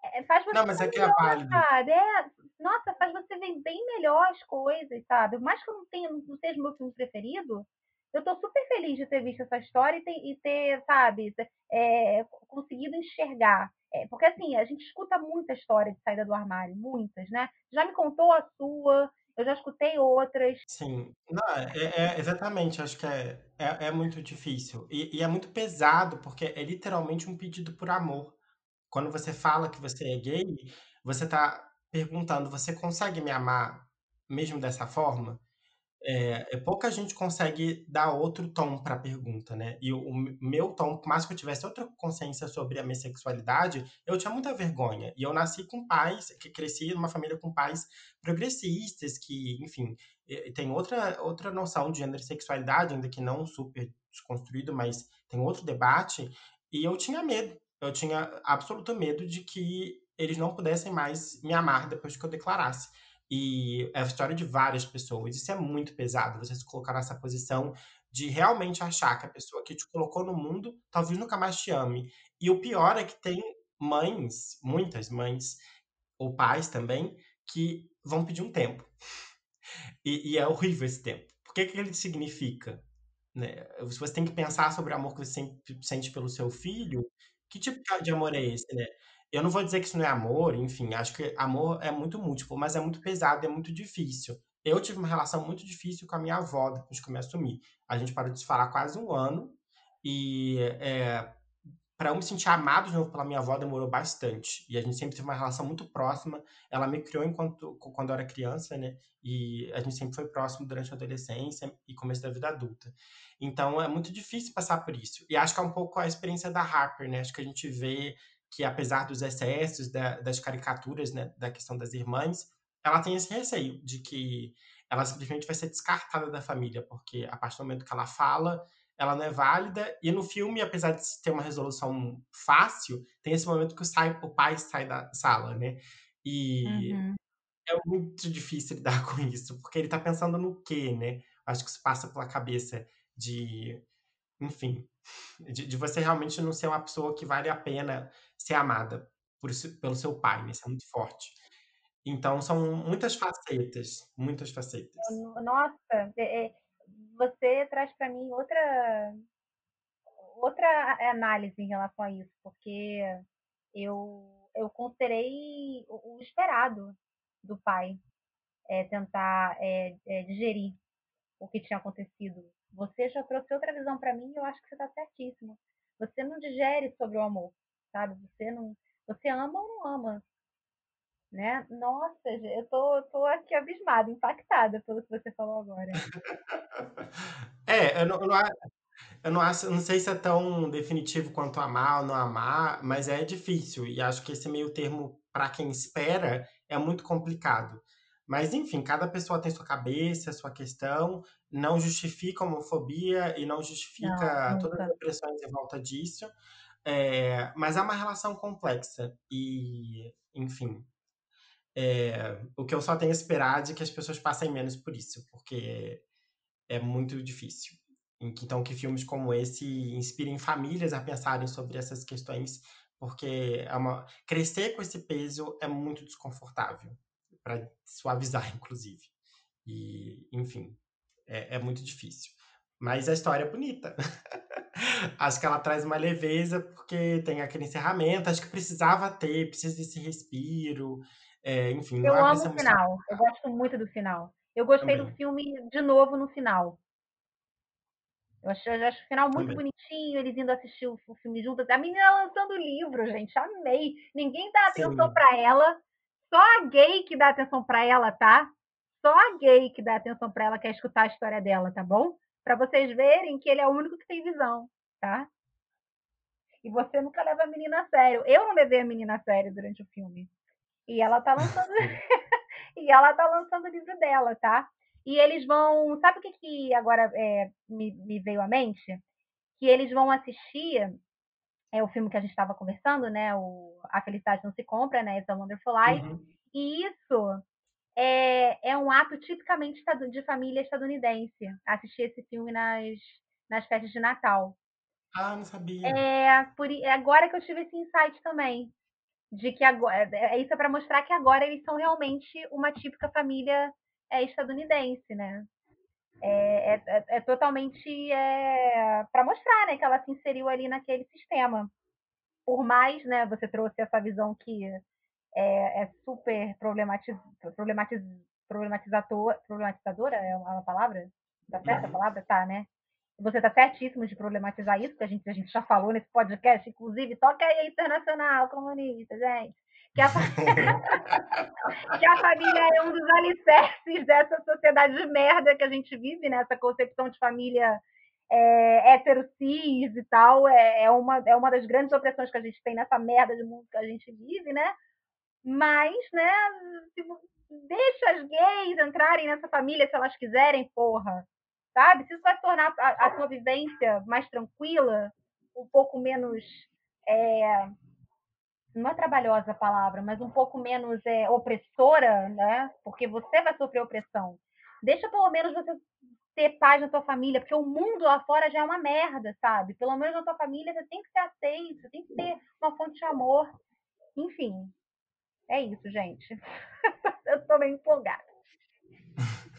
é, faz você
Não, mas é que é válido.
É, nossa, faz você ver bem melhor as coisas, sabe? Mais que eu não tenha, não seja o meu filme preferido, eu tô super feliz de ter visto essa história e ter, e ter sabe, é, conseguido enxergar. É, porque assim, a gente escuta muita história de saída do armário, muitas, né? Já me contou a sua, eu já escutei outras.
Sim. Não, é, é exatamente, acho que é, é, é muito difícil. E, e, é muito pesado, porque é literalmente um pedido por amor. Quando você fala que você é gay, você está perguntando: você consegue me amar mesmo dessa forma? É, é, pouca gente consegue dar outro tom para a pergunta, né? E o, o, meu tom, por mais que eu tivesse outra consciência sobre a minha sexualidade, eu tinha muita vergonha. E eu nasci com pais, que cresci numa família com pais progressistas, que, enfim, tem outra, outra noção de gênero e sexualidade, ainda que não super desconstruído, mas tem outro debate. E eu tinha medo. Eu tinha absoluto medo de que eles não pudessem mais me amar depois que eu declarasse. E é a história de várias pessoas. Isso é muito pesado, você se colocar nessa posição de realmente achar que a pessoa que te colocou no mundo talvez nunca mais te ame. E o pior é que tem mães, muitas mães, ou pais também, que vão pedir um tempo. E, e é horrível esse tempo. Por que, que ele significa? Né? Você tem que pensar sobre o amor que você sente pelo seu filho. Que tipo de amor é esse, né? Eu não vou dizer que isso não é amor, enfim, acho que amor é muito múltiplo, mas é muito pesado, é muito difícil. Eu tive uma relação muito difícil com a minha avó depois que eu me assumi. A gente parou de se falar quase um ano e é, para eu me sentir amado de novo pela minha avó demorou bastante. E a gente sempre teve uma relação muito próxima. Ela me criou enquanto quando eu era criança, né? E a gente sempre foi próximo durante a adolescência e começo da vida adulta. Então é muito difícil passar por isso. E acho que é um pouco a experiência da Harper, né? Acho que a gente vê que apesar dos excessos, da, das caricaturas, né, da questão das irmãs, ela tem esse receio de que ela simplesmente vai ser descartada da família, porque a partir do momento que ela fala, ela não é válida. E no filme, apesar de ter uma resolução fácil, tem esse momento que o, sai, o pai sai da sala, né? E uhum. é muito difícil lidar com isso, porque ele tá pensando no quê, né? Acho que isso passa pela cabeça de, enfim, de, de você realmente não ser uma pessoa que vale a pena ser amada por, pelo seu pai, né? Isso é muito forte. Então, são muitas facetas, muitas facetas.
Nossa, é, é, você traz para mim outra outra análise em relação a isso, porque eu eu considerei o, o esperado do pai é, tentar é, é, digerir o que tinha acontecido. Você já trouxe outra visão para mim e eu acho que você está certíssimo. Você não digere sobre o amor sabe? Você não, você ama ou não ama, né? Nossa, eu tô, tô aqui abismada, impactada pelo que você falou agora.
é, eu não, eu não, eu não acho, não sei se é tão definitivo quanto amar ou não amar, mas é difícil e acho que esse meio termo para quem espera é muito complicado. Mas enfim, cada pessoa tem sua cabeça, sua questão, não justifica a homofobia e não justifica não, todas as pressões em volta disso. É, mas é uma relação complexa e, enfim, é, o que eu só tenho a esperar é que as pessoas passem menos por isso, porque é muito difícil. Então, que filmes como esse inspirem famílias a pensarem sobre essas questões, porque é uma... crescer com esse peso é muito desconfortável, para suavizar, inclusive. E, enfim, é, é muito difícil. Mas a história é bonita. acho que ela traz uma leveza, porque tem aquele encerramento. Acho que precisava ter, precisa desse respiro. É, enfim,
eu amo o final. Eu gosto muito do final. Eu gostei Também. do filme de novo no final. Eu acho, eu acho o final muito Também. bonitinho, eles indo assistir o, o, filme juntas. A menina lançando o livro, gente, amei. Ninguém dá atenção para ela. Só a gay que dá atenção para ela, tá? Só a gay que dá atenção para ela quer escutar a história dela, tá bom? para vocês verem que ele é o único que tem visão, tá? E você nunca leva a menina a sério. Eu não levei a menina a sério durante o filme. E ela tá lançando e ela tá lançando o livro dela, tá? E eles vão, sabe o que que agora é, me, me veio à mente? Que eles vão assistir é o filme que a gente estava conversando, né? O A Felicidade Não Se Compra, né? It's a Wonderful Life. Uhum. E isso é, é um ato tipicamente de família estadunidense, assistir esse filme nas, nas festas de Natal.
Ah, não sabia.
É, por, é agora que eu tive esse insight também. De que agora. É, é isso é para mostrar que agora eles são realmente uma típica família é, estadunidense, né? É, é, é, é totalmente é, para mostrar né, que ela se inseriu ali naquele sistema. Por mais, né, você trouxe essa visão que é, é super problematiz, problematiz, problematizador, problematizadora é uma palavra? Tá certa a palavra? Tá, né? Você tá certíssimo de problematizar isso, que a gente, a gente já falou nesse podcast, inclusive, toca aí internacional comunista, gente. Que a, que a família é um dos alicerces dessa sociedade de merda que a gente vive, né? Essa concepção de família é, hétero cis e tal, é, é, uma, é uma das grandes opressões que a gente tem nessa merda de mundo que a gente vive, né? Mas, né, deixa as gays entrarem nessa família se elas quiserem, porra. Sabe? Se isso vai tornar a, a sua vivência mais tranquila, um pouco menos. É, não é trabalhosa a palavra, mas um pouco menos é, opressora, né? Porque você vai sofrer opressão. Deixa pelo menos você ter paz na tua família, porque o mundo lá fora já é uma merda, sabe? Pelo menos na tua família você tem que ser aceito, você tem que ter uma fonte de amor. Enfim, é isso, gente. Eu tô bem empolgada.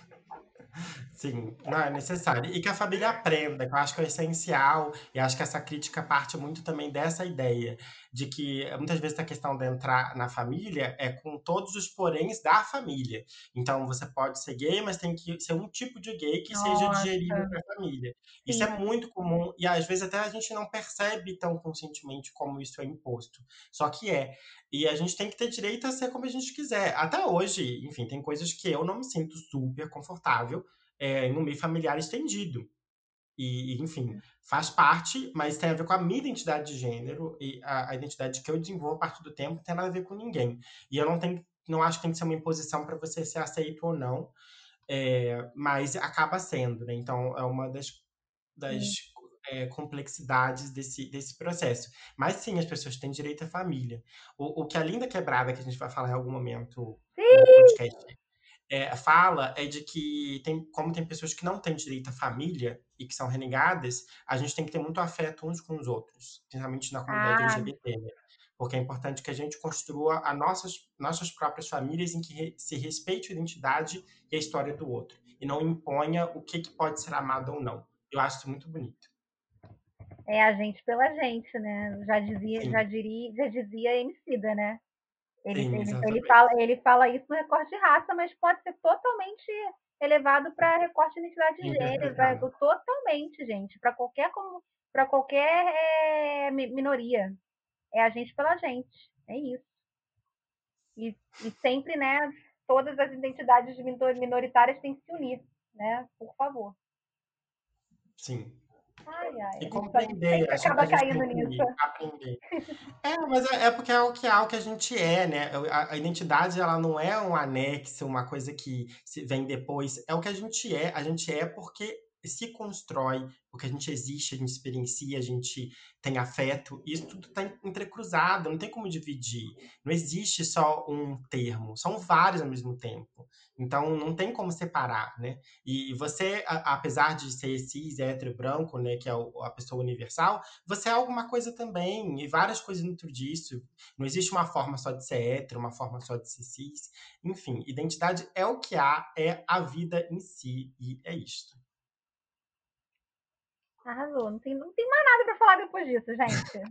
Sim, não é necessário. E que a família aprenda, que eu acho que é essencial, e acho que essa crítica parte muito também dessa ideia, de que muitas vezes a questão de entrar na família é com todos os poréns da família. Então você pode ser gay, mas tem que ser um tipo de gay que Nossa. seja digerido para a família. Sim. Isso é muito comum, e às vezes até a gente não percebe tão conscientemente como isso é imposto. Só que é. E a gente tem que ter direito a ser como a gente quiser. Até hoje, enfim, tem coisas que eu não me sinto super confortável é, no meio familiar estendido. E, enfim, faz parte, mas tem a ver com a minha identidade de gênero e a, a identidade que eu desenvolvo a partir do tempo tem nada a ver com ninguém. E eu não tenho, não acho que tem que ser uma imposição para você ser aceito ou não, é, mas acaba sendo, né? Então é uma das, das é, complexidades desse, desse processo. Mas sim, as pessoas têm direito à família. O, o que a Linda Quebrada, que a gente vai falar em algum momento sim. no podcast, é, fala é de que, tem, como tem pessoas que não têm direito à família e que são renegadas, a gente tem que ter muito afeto uns com os outros, principalmente na comunidade ah. LGBT, né? Porque é importante que a gente construa as nossas, nossas próprias famílias em que re, se respeite a identidade e a história do outro, e não imponha o que, que pode ser amado ou não. Eu acho isso muito bonito.
É a gente pela gente, né? Já dizia, já diria, já dizia Emicida, né? Ele, Sim, ele, ele, fala, ele fala isso no recorte de raça, mas pode ser totalmente elevado para recorte de identidade de gênero, pra, totalmente, gente, para qualquer para qualquer é, minoria. É a gente pela gente, é isso. E, e sempre, né, todas as identidades minoritárias têm que se unir, né, por favor.
Sim,
Ai, ai,
e compreender,
acaba a gente caindo nisso.
aprender. É, mas é, é, porque é o que é o que a gente é, né? A, a, identidade ela não é um anexo, uma coisa que vem depois. É o que a gente é. A gente é porque se constrói, porque a gente existe, a gente experiencia, a gente tem afeto, isso tudo está entrecruzado, não tem como dividir. Não existe só um termo, são vários ao mesmo tempo. Então não tem como separar, né? E você, a, apesar de ser cis, hétero, branco, né, que é o, a pessoa universal, você é alguma coisa também, e várias coisas dentro disso. Não existe uma forma só de ser hétero, uma forma só de ser cis. Enfim, identidade é o que há, é a vida em si, e é isto.
Arrasou. Não tem, não tem mais nada para falar depois disso, gente.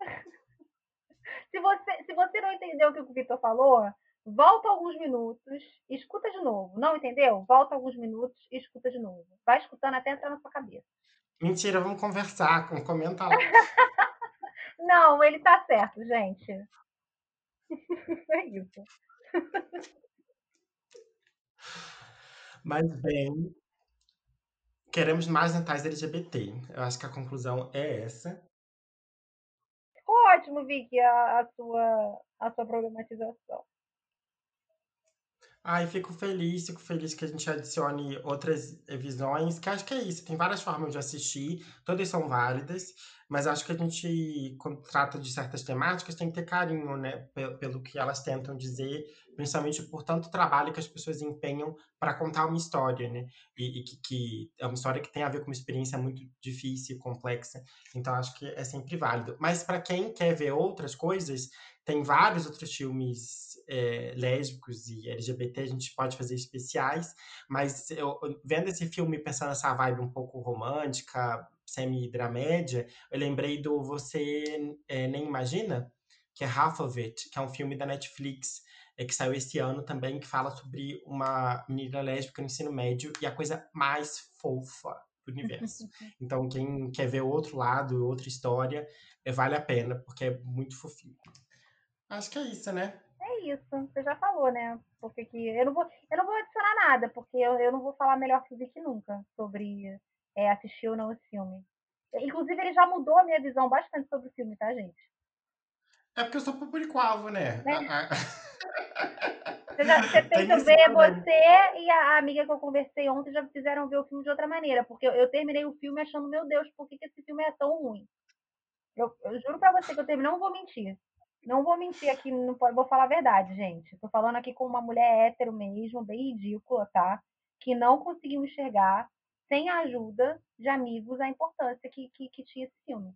se, você, se você não entendeu o que o Vitor falou, volta alguns minutos, escuta de novo. Não entendeu? Volta alguns minutos e escuta de novo. Vai escutando até entrar na sua cabeça.
Mentira, vamos conversar. Comenta lá.
não, ele tá certo, gente. é isso.
Mas bem, Queremos mais natais LGBT. Eu acho que a conclusão é essa.
Ótimo, Vicky, a, a, sua, a sua problematização.
Ai, fico feliz, fico feliz que a gente adicione outras visões, que acho que é isso, tem várias formas de assistir, todas são válidas, mas acho que a gente, quando trata de certas temáticas, tem que ter carinho, né, pelo, que elas tentam dizer, principalmente por tanto trabalho que as pessoas empenham para contar uma história, né, e, e que, que, é uma história que tem a ver com uma experiência muito difícil, complexa, então acho que é sempre válido. Mas para quem quer ver outras coisas, tem vários outros filmes é, lésbicos e LGBT, a gente pode fazer especiais, mas eu, vendo esse filme, pensando nessa vibe um pouco romântica, semi-dramédia, eu lembrei do Você é, Nem Imagina, que é Half of It, que é um filme da Netflix é, que saiu este ano também, que fala sobre uma menina lésbica no ensino médio e a coisa mais fofa do universo. Então, quem quer ver outro lado, outra história, é, vale a pena, porque é muito fofinho. Acho que é isso, né?
É isso, você já falou, né? Porque que eu não vou, eu não vou adicionar nada, porque eu, eu não vou falar melhor que o Vic nunca sobre é, assistir ou não esse filme. Inclusive, ele já mudou a minha visão bastante sobre o filme, tá, gente?
É porque eu sou público-alvo, né? né?
Você, já, você fez eu ver você e a amiga que eu conversei ontem já fizeram ver o filme de outra maneira, porque eu, eu terminei o filme achando, meu Deus, por que, que esse filme é tão ruim? Eu, eu juro pra você que eu terminei, não vou mentir. Não vou mentir aqui, não vou falar a verdade, gente. Tô falando aqui com uma mulher hétero mesmo, bem ridícula, tá? Que não conseguiu enxergar, sem a ajuda de amigos, a importância que, que, que tinha esse filme.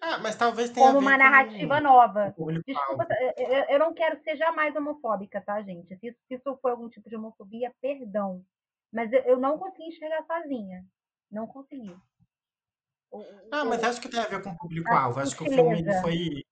Ah, mas talvez tenha
Como uma narrativa com... nova. Desculpa, eu, eu, não quero ser jamais homofóbica, tá, gente? Se isso, se isso foi algum tipo de homofobia, perdão. Mas eu, eu não consegui enxergar sozinha. Não consegui.
Ah, mas acho que tem a ver com o público-alvo. Acho que o filme foi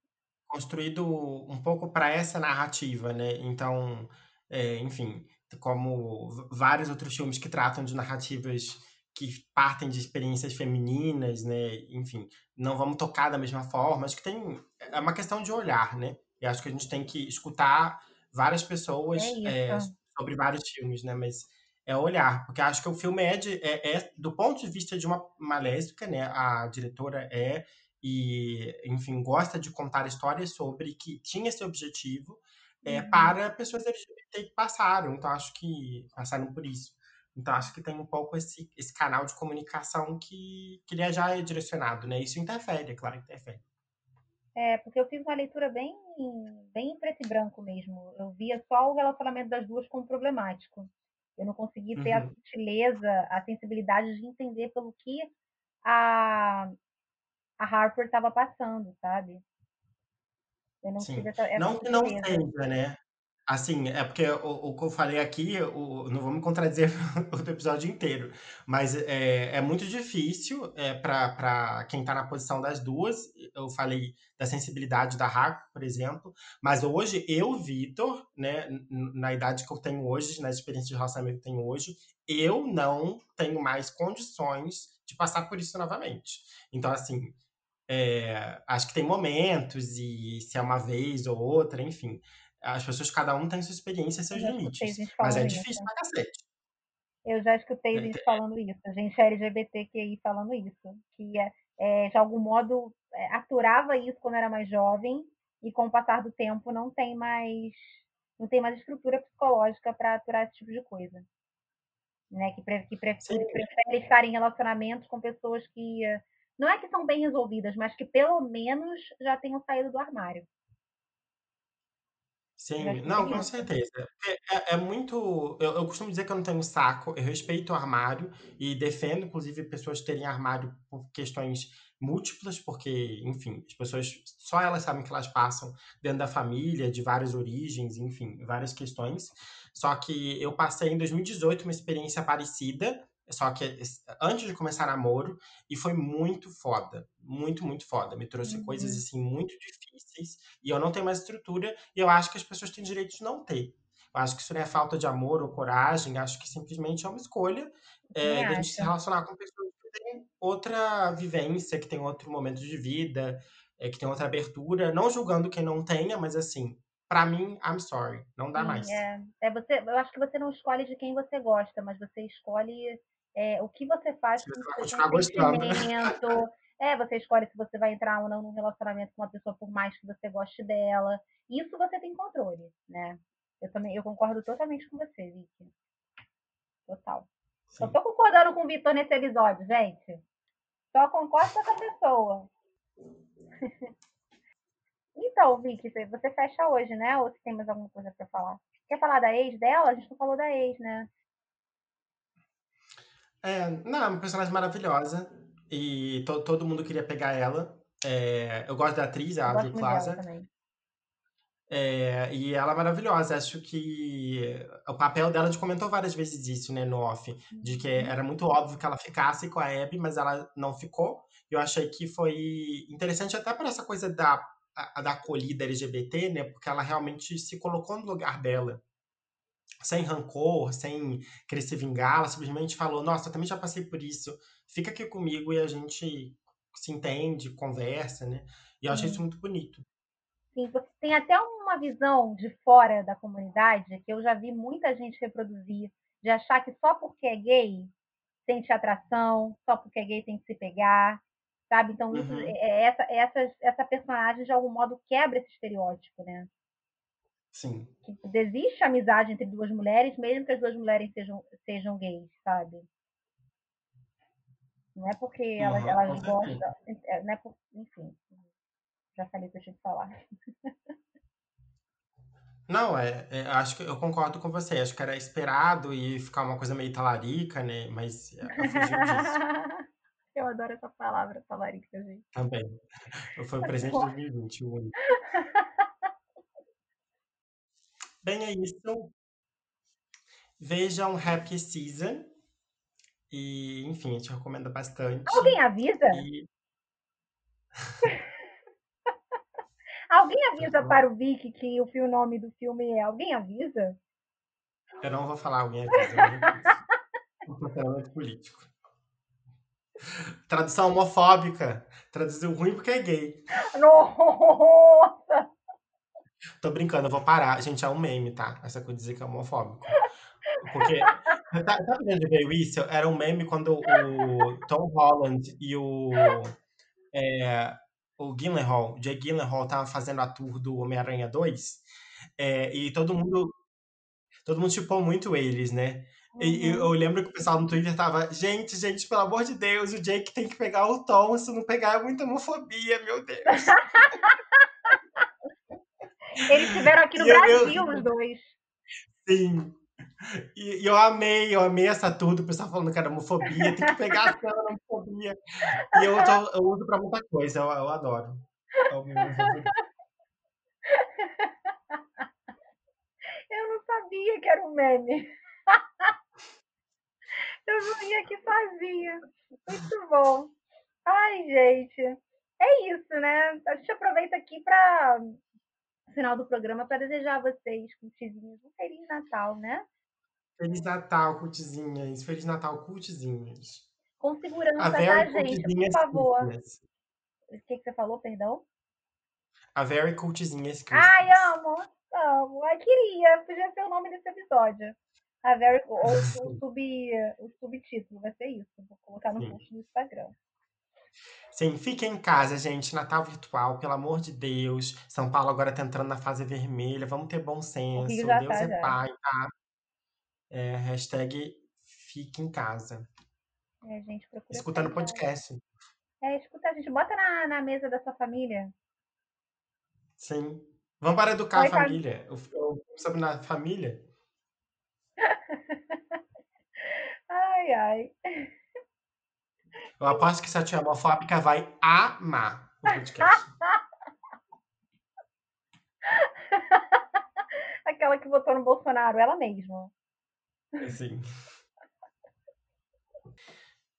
construído um pouco para essa narrativa, né? Então, é, enfim, como vários outros filmes que tratam de narrativas que partem de experiências femininas, né? Enfim, não vamos tocar da mesma forma. Acho que tem é uma questão de olhar, né? E acho que a gente tem que escutar várias pessoas é é, sobre vários filmes, né? Mas é olhar, porque acho que o filme é, de, é, é do ponto de vista de uma, uma lésbica, né? A diretora é e, enfim, gosta de contar histórias sobre que tinha esse objetivo é, uhum. para pessoas LGBT que passaram. Então, acho que passaram por isso. Então, acho que tem um pouco esse, esse canal de comunicação que, que ele já é direcionado, né? Isso interfere, é claro, interfere.
É, porque eu fiz uma leitura bem, bem preto e branco mesmo. Eu via só o relacionamento das duas como problemático. Eu não consegui ter uhum. a sutileza, a sensibilidade de entender pelo que a, a Harper estava passando, sabe?
Eu não Sim. tive essa, essa Não que não seja, né? Assim, é porque o, o que eu falei aqui, o, não vamos contradizer o episódio inteiro, mas é, é muito difícil é, para quem está na posição das duas. Eu falei da sensibilidade da Harper, por exemplo, mas hoje eu, Vitor, né, na idade que eu tenho hoje, na experiência de relacionamento que eu tenho hoje, eu não tenho mais condições de passar por isso novamente. Então, assim, é, acho que tem momentos, e se é uma vez ou outra, enfim. As pessoas, cada um tem sua experiência e seus limites. Mas é difícil isso. pra cacete.
Eu já escutei é, gente falando isso, gente LGBTQI falando isso. Que é, é, de algum modo é, aturava isso quando era mais jovem e com o passar do tempo não tem mais não tem mais estrutura psicológica para aturar esse tipo de coisa. Né? Que, pre, que pre, prefere estar em relacionamentos com pessoas que não é que são bem resolvidas, mas que pelo menos já tenham saído do armário.
Sim, não, com certeza. É, é, é muito. Eu, eu, costumo dizer que eu não tenho saco, eu respeito o armário e defendo, inclusive, pessoas terem armário por questões múltiplas, porque, enfim, as pessoas só elas sabem que elas passam dentro da família, de várias origens, enfim, várias questões. Só que eu passei em 2018 uma experiência parecida só que antes de começar namoro, e foi muito foda. Muito, muito foda. Me trouxe uhum. coisas assim muito difíceis. E eu não tenho mais estrutura, e eu acho que as pessoas têm direito de não ter. Eu acho que isso não é falta de amor ou coragem, acho que simplesmente é uma escolha é, de a gente se relacionar com pessoas que têm outra vivência, que têm outro momento de vida, é, que tem outra abertura. Não julgando quem não tenha, mas assim, para mim, I'm sorry, não dá mais.
É, é você, eu acho que você não escolhe de quem você gosta, mas você escolhe é, o que você faz
com o seu.
É, você escolhe se você vai entrar ou não num relacionamento com uma pessoa por mais que você goste dela. Isso você tem controle, né? Eu também, eu concordo totalmente com você, Vicky. Total. Sim. Eu tô concordando com o Vitor nesse episódio, gente. Só concordo com essa pessoa. então, Vicky, você fecha hoje, né? Ou se tem mais alguma coisa para falar? Quer falar da ex dela? A gente não falou da ex, né?
É, não, é uma personagem maravilhosa. E to, todo mundo queria pegar ela. É, eu gosto da atriz, a Aubrey Plaza. É, e ela é maravilhosa. Acho que o papel dela, a gente comentou várias vezes isso, né, no off, de que uhum. era muito óbvio que ela ficasse com a Abby, mas ela não ficou. Eu achei que foi interessante até por essa coisa da a da acolhida LGBT, né? Porque ela realmente se colocou no lugar dela sem rancor, sem querer se vingar, ela simplesmente falou: Nossa, eu também já passei por isso, fica aqui comigo e a gente se entende, conversa, né? E eu achei isso muito bonito.
Sim, tem até uma visão de fora da comunidade que eu já vi muita gente reproduzir, de achar que só porque é gay sente atração, só porque é gay tem que se pegar, sabe? Então, uhum. É, essa, essa, essa personagem, de algum modo, quebra esse estereótipo, né?
Sim.
Que existe amizade entre duas mulheres, mesmo que as duas mulheres sejam, sejam gays, sabe? Não é porque elas, uhum, elas gostam. É, não é por, enfim, já falei o que eu tinha que falar.
Não, é, é, acho que eu concordo com você. Acho que era esperado e ficar uma coisa meio talarica, né? Mas eu fugiu disso.
eu adoro essa palavra, talarica, gente.
Também. Foi o presente de 2021. Bem, é isso. Vejam Happy Season. E, enfim, a gente recomenda bastante.
Alguém avisa? E... Alguém avisa para o Vic que o nome do filme é Alguém avisa?
Eu não vou falar alguém avisa. posicionamento político. Tradução homofóbica. Traduziu ruim porque é gay.
Nossa!
Tô brincando, eu vou parar. Gente, é um meme, tá? Essa coisa de dizer que é homofóbico. Porque. Sabe de onde veio isso? Era um meme quando o Tom Holland e o. É, o Gyllenhaal, o Jay Gyllenhaal, tava fazendo a tour do Homem-Aranha 2. É, e todo mundo. Todo mundo chipou muito eles, né? Uhum. E, eu lembro que o pessoal no Twitter tava, gente, gente, pelo amor de Deus, o Jake tem que pegar o Tom, se não pegar é muita homofobia, meu Deus.
Eles estiveram aqui no Brasil, eu, os dois.
Sim. E, e, eu amei, eu amei essa tour do pessoal falando que era homofobia, tem que pegar a cena homofobia. E eu, tô, eu uso pra muita coisa, eu, eu adoro. Eu,
eu não sabia que era um meme. Eu não ia aqui sozinha. Muito bom. Ai, gente. É isso, né? A gente aproveita aqui para final do programa para desejar a vocês, cultizinhos, um Feliz Natal, né?
Feliz Natal, cultizinhas. Feliz Natal, cultizinhas.
Com segurança, tá, gente? Por favor. O que, que você falou, perdão?
A Very Cultizinhas
Ai, amo, amo. Ai, queria. Podia ser o nome desse episódio. A Very, ou o, sub, o subtítulo vai ser isso. Vou colocar no post do Instagram.
Sim, fiquem em casa, gente. Natal virtual, pelo amor de Deus. São Paulo agora tá entrando na fase vermelha. Vamos ter bom senso. Deus tá, é já. pai, tá? É, hashtag fique em casa.
É, gente, procura.
Escutando podcast.
É, escuta a gente. Bota na, na mesa da sua família.
Sim. Vamos para educar Oi, a família. Eu, sobre na família.
ai, ai.
Eu aposto que essa tia homofóbica vai amar o podcast.
Aquela que votou no Bolsonaro, ela mesma.
Sim.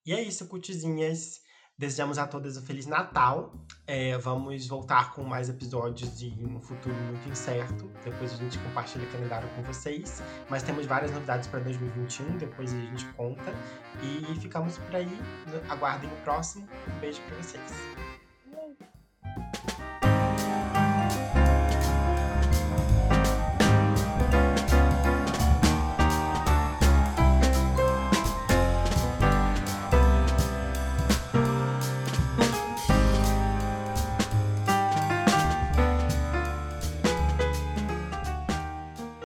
E é isso, cutizinhas. Desejamos a todas um Feliz Natal. É, vamos voltar com mais episódios em um futuro muito incerto. Depois a gente compartilha o calendário com vocês. Mas temos várias novidades para 2021, depois a gente conta. E ficamos por aí. Aguardem o próximo. Um beijo para vocês.